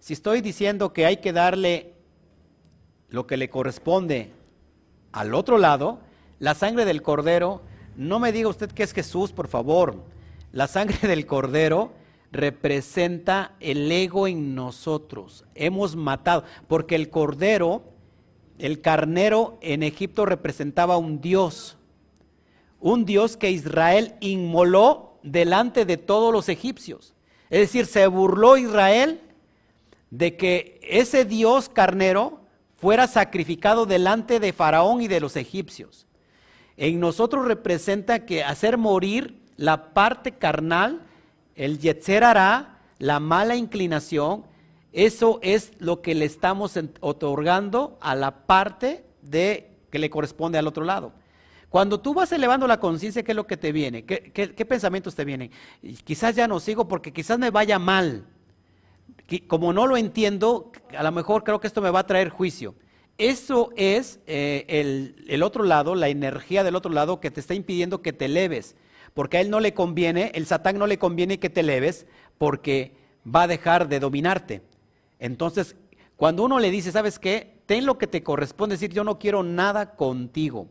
Si estoy diciendo que hay que darle lo que le corresponde al otro lado, la sangre del cordero no me diga usted que es Jesús, por favor. La sangre *laughs* del cordero representa el ego en nosotros. Hemos matado, porque el cordero, el carnero en Egipto representaba un dios, un dios que Israel inmoló delante de todos los egipcios. Es decir, se burló Israel de que ese dios carnero fuera sacrificado delante de Faraón y de los egipcios en nosotros representa que hacer morir la parte carnal, el yetzer hará, la mala inclinación, eso es lo que le estamos otorgando a la parte de que le corresponde al otro lado. Cuando tú vas elevando la conciencia, ¿qué es lo que te viene? ¿Qué, ¿Qué, pensamientos te vienen? Quizás ya no sigo porque quizás me vaya mal. Como no lo entiendo, a lo mejor creo que esto me va a traer juicio. Eso es eh, el, otro lado, la energía del otro lado que te está impidiendo que te eleves. Porque a él no le conviene, el Satán no le conviene que te eleves porque va a dejar de dominarte. Entonces, cuando uno le dice, ¿sabes qué? Ten lo que te corresponde, decir, yo no quiero nada contigo.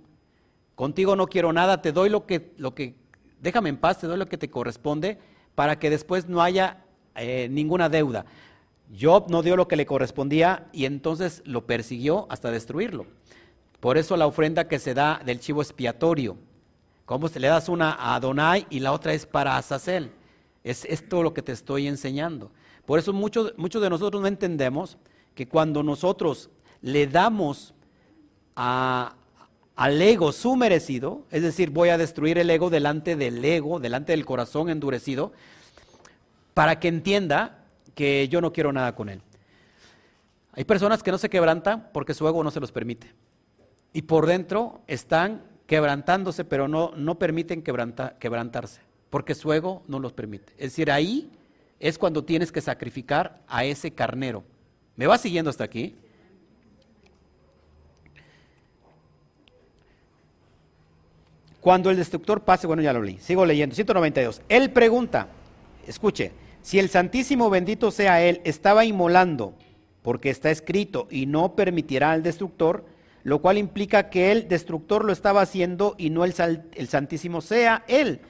Contigo no quiero nada, te doy lo que, lo que, déjame en paz, te doy lo que te corresponde para que después no haya eh, ninguna deuda. Job no dio lo que le correspondía y entonces lo persiguió hasta destruirlo. Por eso la ofrenda que se da del chivo expiatorio. Como le das una a Adonai y la otra es para Azazel. Es esto lo que te estoy enseñando. Por eso muchos, muchos de nosotros no entendemos que cuando nosotros le damos a, al ego su merecido, es decir, voy a destruir el ego delante del ego, delante del corazón endurecido, para que entienda que yo no quiero nada con él. Hay personas que no se quebrantan porque su ego no se los permite. Y por dentro están quebrantándose, pero no, no permiten quebrantarse, porque su ego no los permite. Es decir, ahí es cuando tienes que sacrificar a ese carnero. ¿Me va siguiendo hasta aquí? Cuando el destructor pase, bueno, ya lo leí, sigo leyendo, 192. Él pregunta, escuche, si el Santísimo bendito sea Él estaba inmolando, porque está escrito, y no permitirá al destructor, lo cual implica que el destructor lo estaba haciendo y no el, Santísimo sea Él.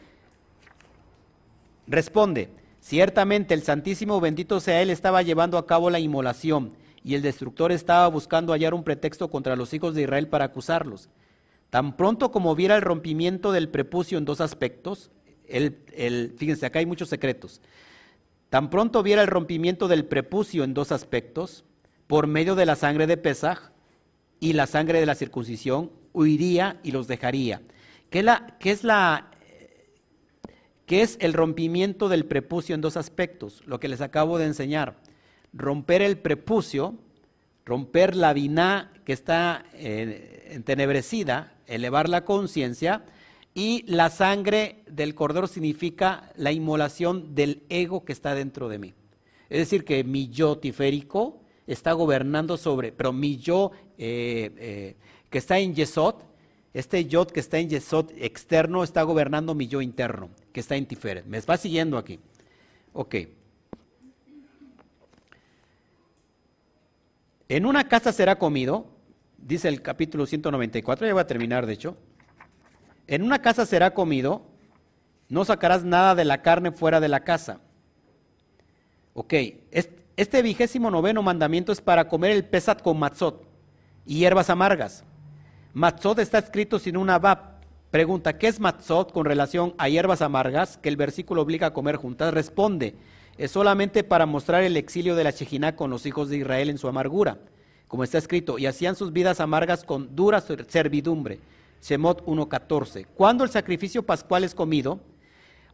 Responde, ciertamente el Santísimo bendito sea Él estaba llevando a cabo la inmolación, y el destructor estaba buscando hallar un pretexto contra los hijos de Israel para acusarlos. Tan pronto como viera el rompimiento del prepucio en dos aspectos, el, fíjense, acá hay muchos secretos. Tan pronto viera el rompimiento del prepucio en dos aspectos, por medio de la sangre de Pesaj y la sangre de la circuncisión, huiría y los dejaría. ¿Qué, es la, ¿Qué es el rompimiento del prepucio en dos aspectos? Lo que les acabo de enseñar. Romper el prepucio, romper la biná que está eh, entenebrecida, elevar la conciencia, y la sangre del cordero significa la inmolación del ego que está dentro de mí. Es decir, que mi yo tiférico está gobernando sobre, pero mi yo eh, eh, que está en Yesod, este yo que está en Yesod externo está gobernando mi yo interno, que está en Tiferet. ¿Me va siguiendo aquí? Ok. En una casa será comido, dice el capítulo 194, ya va a terminar de hecho. En una casa será comido, no sacarás nada de la carne fuera de la casa. Ok, este vigésimo noveno mandamiento es para comer el pesat con matzot y hierbas amargas. Matzot está escrito sin una bab. Pregunta, ¿qué es matzot con relación a hierbas amargas que el versículo obliga a comer juntas? Responde, es solamente para mostrar el exilio de la Shejiná con los hijos de Israel en su amargura, como está escrito, y hacían sus vidas amargas con dura servidumbre. Shemot 1.14. Cuando el sacrificio pascual es comido,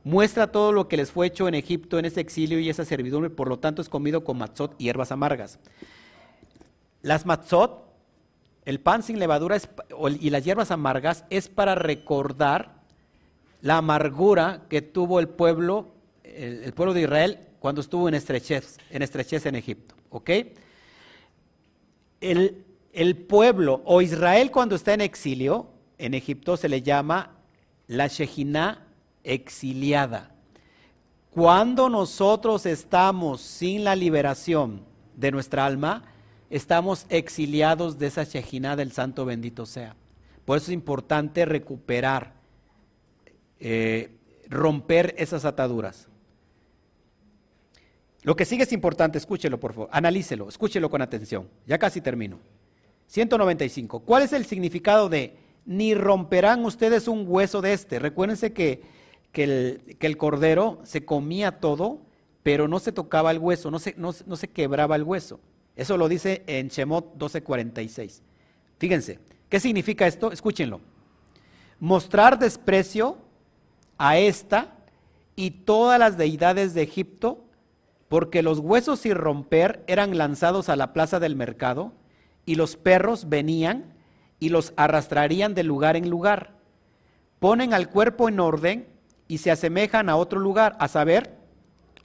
muestra todo lo que les fue hecho en Egipto en ese exilio y esa servidumbre, por lo tanto es comido con matzot y hierbas amargas. Las matzot, el pan sin levadura y las hierbas amargas es para recordar la amargura que tuvo el pueblo, el, pueblo de Israel cuando estuvo en estrechez, en estrechez en Egipto. ¿Ok? El, el pueblo o Israel cuando está en exilio en Egipto se le llama la Shejina exiliada. Cuando nosotros estamos sin la liberación de nuestra alma, estamos exiliados de esa Shejina del Santo bendito sea. Por eso es importante recuperar, eh, romper esas ataduras. Lo que sigue es importante, escúchelo por favor, analícelo, escúchelo con atención. Ya casi termino. 195. ¿Cuál es el significado de ni romperán ustedes un hueso de este? Recuérdense que, que, el, cordero se comía todo, pero no se tocaba el hueso, no se, no, se quebraba el hueso. Eso lo dice en Shemot 12:46. Fíjense, ¿qué significa esto? Escúchenlo. Mostrar desprecio a esta y todas las deidades de Egipto porque los huesos sin romper eran lanzados a la plaza del mercado, y los perros venían y los arrastrarían de lugar en lugar. Ponen al cuerpo en orden y se asemejan a otro lugar, a saber,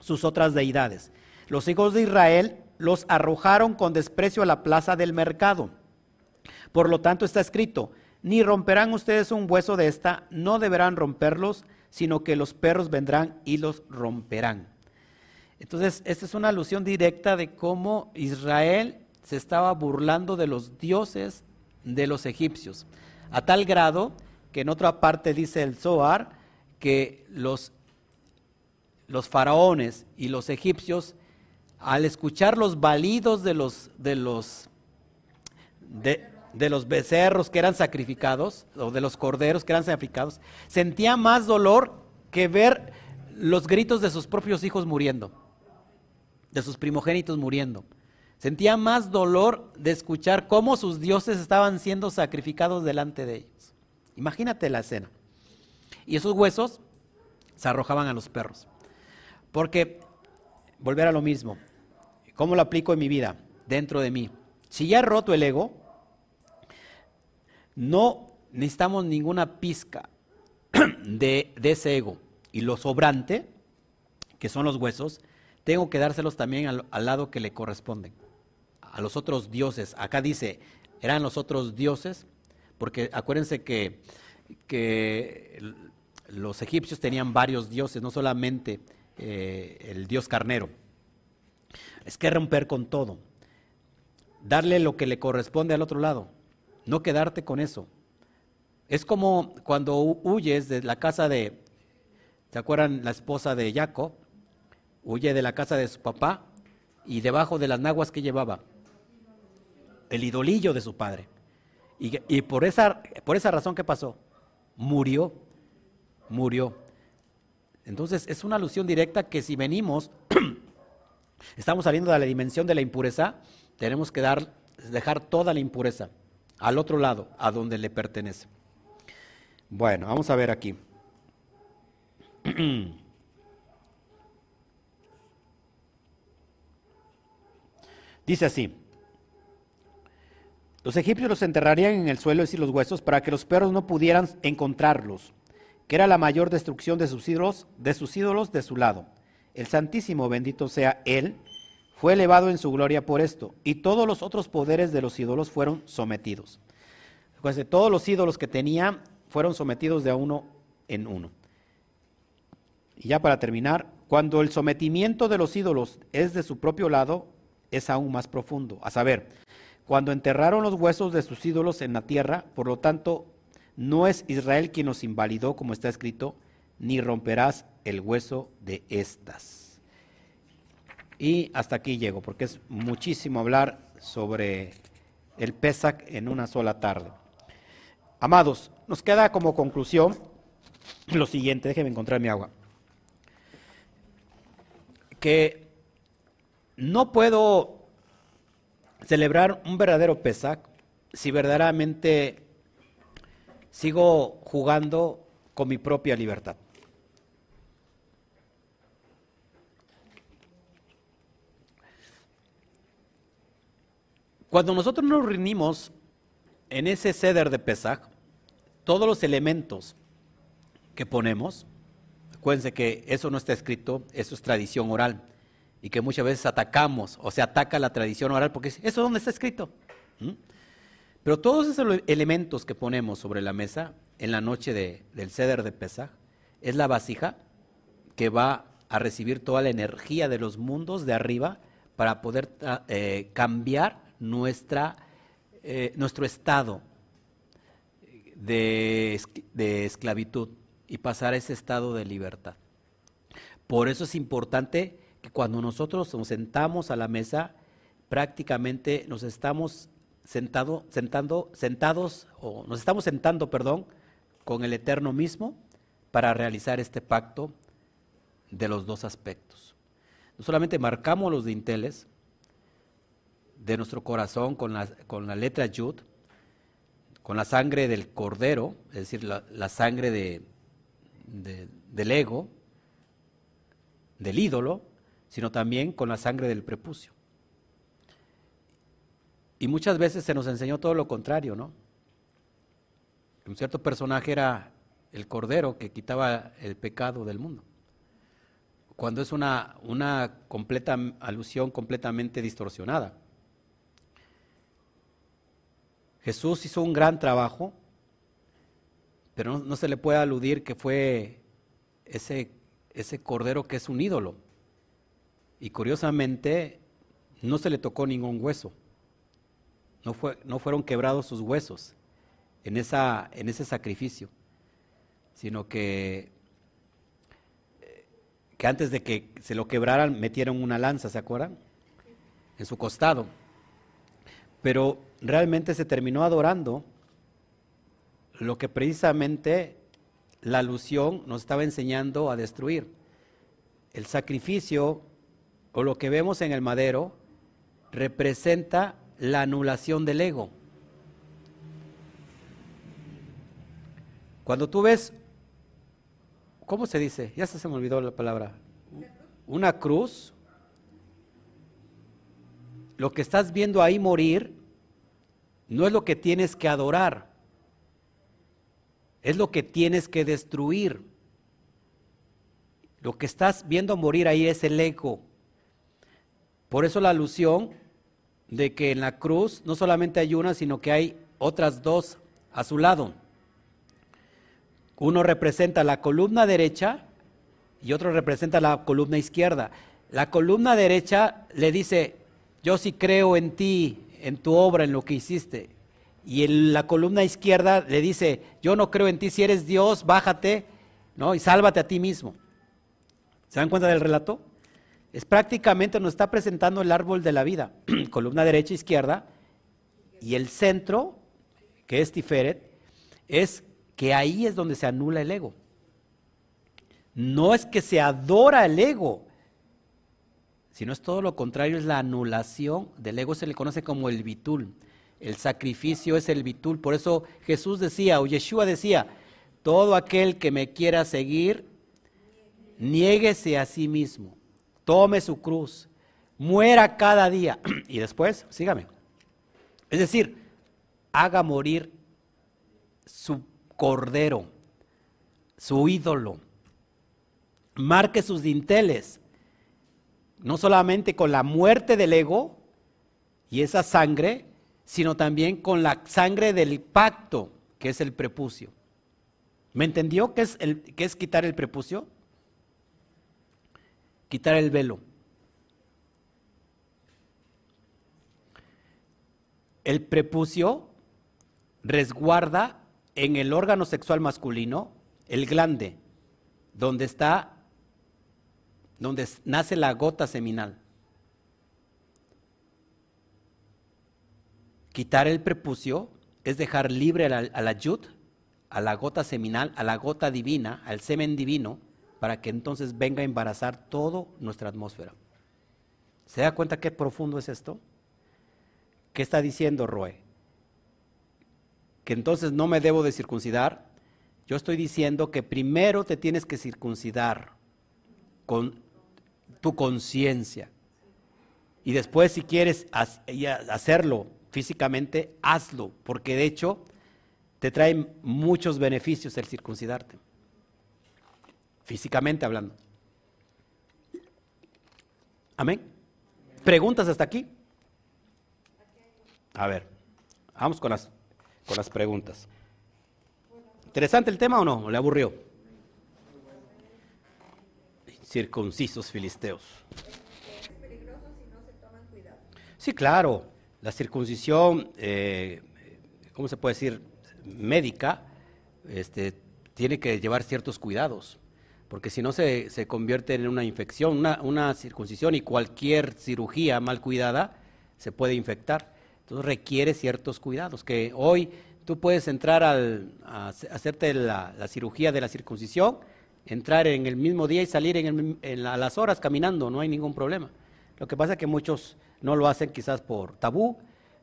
sus otras deidades. Los hijos de Israel los arrojaron con desprecio a la plaza del mercado. Por lo tanto está escrito, ni romperán ustedes un hueso de esta, no deberán romperlos, sino que los perros vendrán y los romperán. Entonces, esta es una alusión directa de cómo Israel se estaba burlando de los dioses de los egipcios, a tal grado que en otra parte dice el Zohar que los, los faraones y los egipcios, al escuchar los balidos de los, de los, de, de los becerros que eran sacrificados, o de los corderos que eran sacrificados, sentían más dolor que ver los gritos de sus propios hijos muriendo de sus primogénitos muriendo. Sentía más dolor de escuchar cómo sus dioses estaban siendo sacrificados delante de ellos. Imagínate la escena. Y esos huesos se arrojaban a los perros. Porque, volver a lo mismo, ¿cómo lo aplico en mi vida, dentro de mí? Si ya he roto el ego, no necesitamos ninguna pizca *clears throat* de, de ese ego. Y lo sobrante, que son los huesos, tengo que dárselos también al, lado que le corresponden, a los otros dioses. Acá dice, eran los otros dioses, porque acuérdense que, que los egipcios tenían varios dioses, no solamente eh, el dios carnero. Es que romper con todo, darle lo que le corresponde al otro lado, no quedarte con eso. Es como cuando huyes de la casa de, ¿se acuerdan la esposa de Jacob? huye de la casa de su papá y debajo de las naguas que llevaba, el idolillo de su padre. Y, por, esa, por esa razón, ¿qué pasó? Murió, murió. Entonces es una alusión directa que si venimos, *clears throat* estamos saliendo de la dimensión de la impureza, tenemos que dar, dejar toda la impureza al otro lado, a donde le pertenece. Bueno, vamos a ver aquí. *clears throat* Dice así, los egipcios los enterrarían en el suelo y los huesos para que los perros no pudieran encontrarlos, que era la mayor destrucción de sus ídolos, de sus ídolos de su lado. El Santísimo, bendito sea Él, fue elevado en su gloria por esto, y todos los otros poderes de los ídolos fueron sometidos. Pues todos los ídolos que tenía fueron sometidos de uno en uno. Y ya para terminar, cuando el sometimiento de los ídolos es de su propio lado, es aún más profundo. A saber, cuando enterraron los huesos de sus ídolos en la tierra, por lo tanto, no es Israel quien los invalidó, como está escrito, ni romperás el hueso de estas. Y hasta aquí llego, porque es muchísimo hablar sobre el Pesach en una sola tarde. Amados, nos queda como conclusión lo siguiente, déjenme encontrar mi agua, que no puedo celebrar un verdadero Pesach si verdaderamente sigo jugando con mi propia libertad. Cuando nosotros nos reunimos en ese ceder de Pesach, todos los elementos que ponemos, acuérdense que eso no está escrito, eso es tradición oral y que muchas veces atacamos o se ataca la tradición oral porque eso dónde está escrito. ¿Mm? Pero todos esos elementos que ponemos sobre la mesa en la noche del ceder de Pesach es la vasija que va a recibir toda la energía de los mundos de arriba para poder eh, cambiar nuestra, eh, nuestro estado de, de esclavitud y pasar a ese estado de libertad. Por eso es importante cuando nosotros nos sentamos a la mesa, prácticamente nos estamos sentado, sentando, sentados, o nos estamos sentando, perdón, con el Eterno mismo para realizar este pacto de los dos aspectos. No solamente marcamos los dinteles de nuestro corazón con la, con la letra Yud, con la sangre del cordero, es decir, la, sangre de, del ego, del ídolo, sino también con la sangre del prepucio. Y muchas veces se nos enseñó todo lo contrario, ¿no? Un cierto personaje era el cordero que quitaba el pecado del mundo. Cuando es una, una completa alusión completamente distorsionada. Jesús hizo un gran trabajo, pero no, no se le puede aludir que fue ese, ese cordero que es un ídolo. Y curiosamente, no se le tocó ningún hueso. No, fue, no fueron quebrados sus huesos en, esa, en ese sacrificio, sino que, que antes de que se lo quebraran metieron una lanza, ¿se acuerdan? En su costado. Pero realmente se terminó adorando lo que precisamente la alusión nos estaba enseñando a destruir. El sacrificio o lo que vemos en el madero representa la anulación del ego. Cuando tú ves, ¿cómo se dice? Ya se me olvidó la palabra. Una cruz, lo que estás viendo ahí morir no es lo que tienes que adorar, es lo que tienes que destruir. Lo que estás viendo morir ahí es el ego. Por eso la alusión de que en la cruz no solamente hay una, sino que hay otras dos a su lado. Uno representa la columna derecha y otro representa la columna izquierda. La columna derecha le dice, yo sí creo en ti, en tu obra, en lo que hiciste. Y en la columna izquierda le dice, yo no creo en ti, si eres Dios, bájate, ¿no? Y sálvate a ti mismo. ¿Se dan cuenta del relato? Es prácticamente nos está presentando el árbol de la vida, *clears throat* columna derecha, izquierda, y el centro, que es Tiferet, es que ahí es donde se anula el ego. No es que se adora el ego, sino es todo lo contrario, es la anulación del ego, se le conoce como el bitul. El sacrificio es el bitul, por eso Jesús decía, o Yeshua decía, todo aquel que me quiera seguir, niéguese a sí mismo tome su cruz, muera cada día *clears throat* y después, sígame. Es decir, haga morir su cordero, su ídolo, marque sus dinteles, no solamente con la muerte del ego y esa sangre, sino también con la sangre del pacto, que es el prepucio. ¿Me entendió qué es, el, es quitar el prepucio? Quitar el velo. el prepucio resguarda en el órgano sexual masculino el glande, donde está, donde nace la gota seminal. Quitar el prepucio es dejar libre a la, yud, a la gota seminal, a la gota divina, al semen divino, para que entonces venga a embarazar toda nuestra atmósfera. ¿Se da cuenta qué profundo es esto? ¿Qué está diciendo Roe? Que entonces no me debo de circuncidar. Yo estoy diciendo que primero te tienes que circuncidar con tu conciencia. Y después si quieres hacerlo físicamente, hazlo, porque de hecho te trae muchos beneficios el circuncidarte, físicamente hablando. Amén. ¿Preguntas hasta aquí? A ver, vamos con las, con las preguntas. ¿Interesante el tema o no? ¿Le aburrió? Circuncisos filisteos. Sí, claro la circuncisión, eh, ¿cómo se puede decir? Médica, este, tiene que llevar ciertos cuidados, porque si no se, convierte en una infección, una, una, circuncisión y cualquier cirugía mal cuidada se puede infectar. Entonces requiere ciertos cuidados, que hoy tú puedes entrar al, a hacerte la, cirugía de la circuncisión, entrar en el mismo día y salir en, a las horas caminando, no hay ningún problema. Lo que pasa es que muchos no lo hacen quizás por tabú,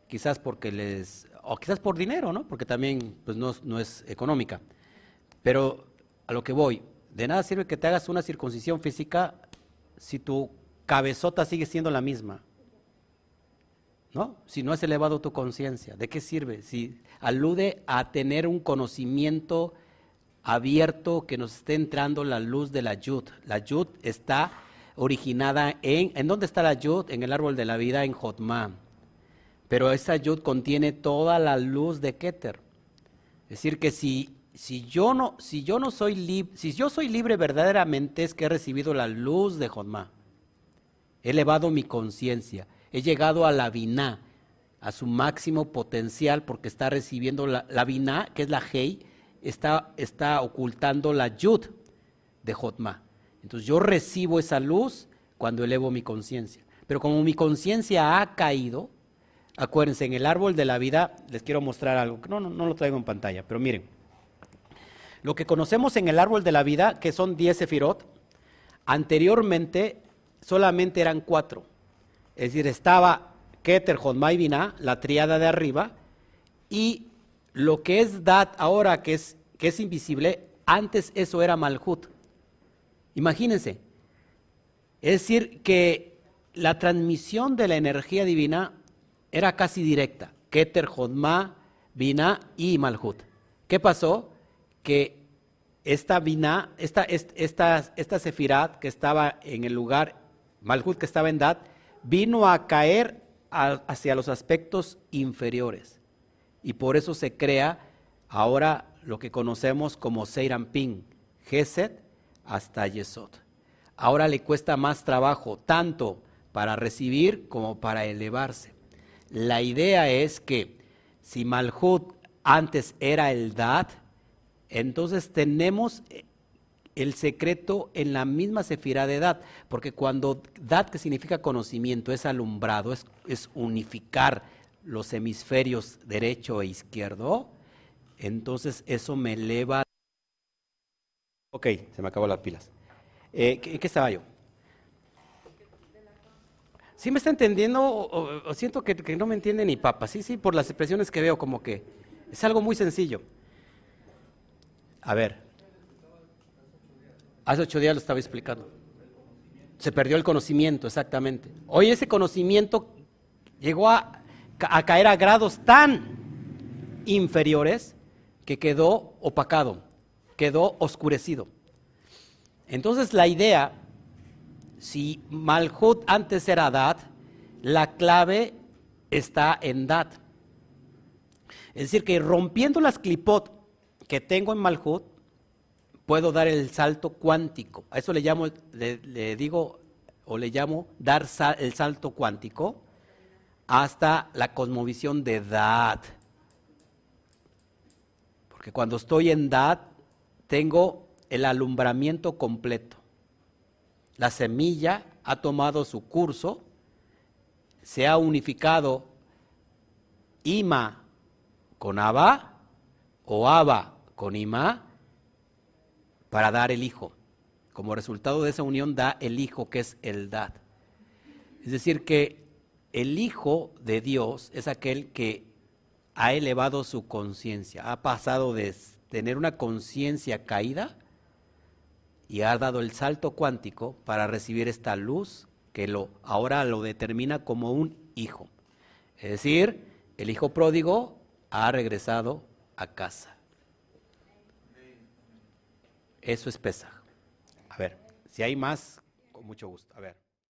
quizás porque les, o quizás por dinero, ¿no? Porque también pues, no, no es económica. Pero a lo que voy, de nada sirve que te hagas una circuncisión física si tu cabezota sigue siendo la misma. ¿No? Si no has elevado tu conciencia, ¿de qué sirve? Si alude a tener un conocimiento abierto que nos esté entrando la luz de la yud. La yud está originada en, ¿en dónde está la yud? En el árbol de la vida, en Jotma. Pero esa yud contiene toda la luz de Keter. Es decir, que si, si, yo, no, soy libre, verdaderamente es que he recibido la luz de Jotma. He elevado mi conciencia. He llegado a la Biná, a su máximo potencial, porque está recibiendo la, la Biná, que es la Hei, está, está ocultando la Yud de Jotma. Entonces yo recibo esa luz cuando elevo mi conciencia. Pero como mi conciencia ha caído, acuérdense, en el árbol de la vida les quiero mostrar algo. No, no, no lo traigo en pantalla, pero miren. Lo que conocemos en el árbol de la vida, que son 10 sefirot, anteriormente solamente eran cuatro. Es decir, estaba Keter, Jonmai, Binah, la triada de arriba, y lo que es Dat ahora, que es, que es invisible, antes eso era Malhut. Imagínense. Es decir, que la transmisión de la energía divina era casi directa. Keter, Jodma, Bina y Malhut. ¿Qué pasó? Que esta Bina, esta, esta, Sefirat que estaba en el lugar, Malhut que estaba en Dat, vino a caer hacia los aspectos inferiores. Y por eso se crea ahora lo que conocemos como Seirampin, Geset hasta Yesod. Ahora le cuesta más trabajo, tanto para recibir como para elevarse. La idea es que si Malhut antes era el Dat, entonces tenemos el secreto en la misma sefira de Dat, porque cuando Dat, que significa conocimiento, es alumbrado, es, es unificar los hemisferios derecho e izquierdo, entonces eso me eleva Ok, se me acabó las pilas. Eh, ¿En qué estaba yo? ¿Sí me está entendiendo o, siento que, no me entiende ni papa? Sí, sí, por las expresiones que veo como que es algo muy sencillo. A ver, hace ocho días lo estaba explicando. Se perdió el conocimiento, exactamente. Hoy ese conocimiento llegó a, a caer a grados tan inferiores que quedó opacado quedó oscurecido. Entonces la idea, si Malhut antes era Dat, la clave está en Dat. Es decir, que rompiendo las clipot que tengo en Malhut, puedo dar el salto cuántico. A eso le llamo, le, digo, o le llamo dar el salto cuántico hasta la cosmovisión de edad. Porque cuando estoy en edad, tengo el alumbramiento completo. La semilla ha tomado su curso, se ha unificado Ima con Abba o Abba con Ima para dar el hijo. Como resultado de esa unión da el hijo que es el dad. Es decir, que el hijo de Dios es aquel que ha elevado su conciencia, ha pasado de tener una conciencia caída y ha dado el salto cuántico para recibir esta luz que ahora lo determina como un hijo. Es decir, el hijo pródigo ha regresado a casa. Eso es Pesaj. A ver, si hay más, con mucho gusto. A ver.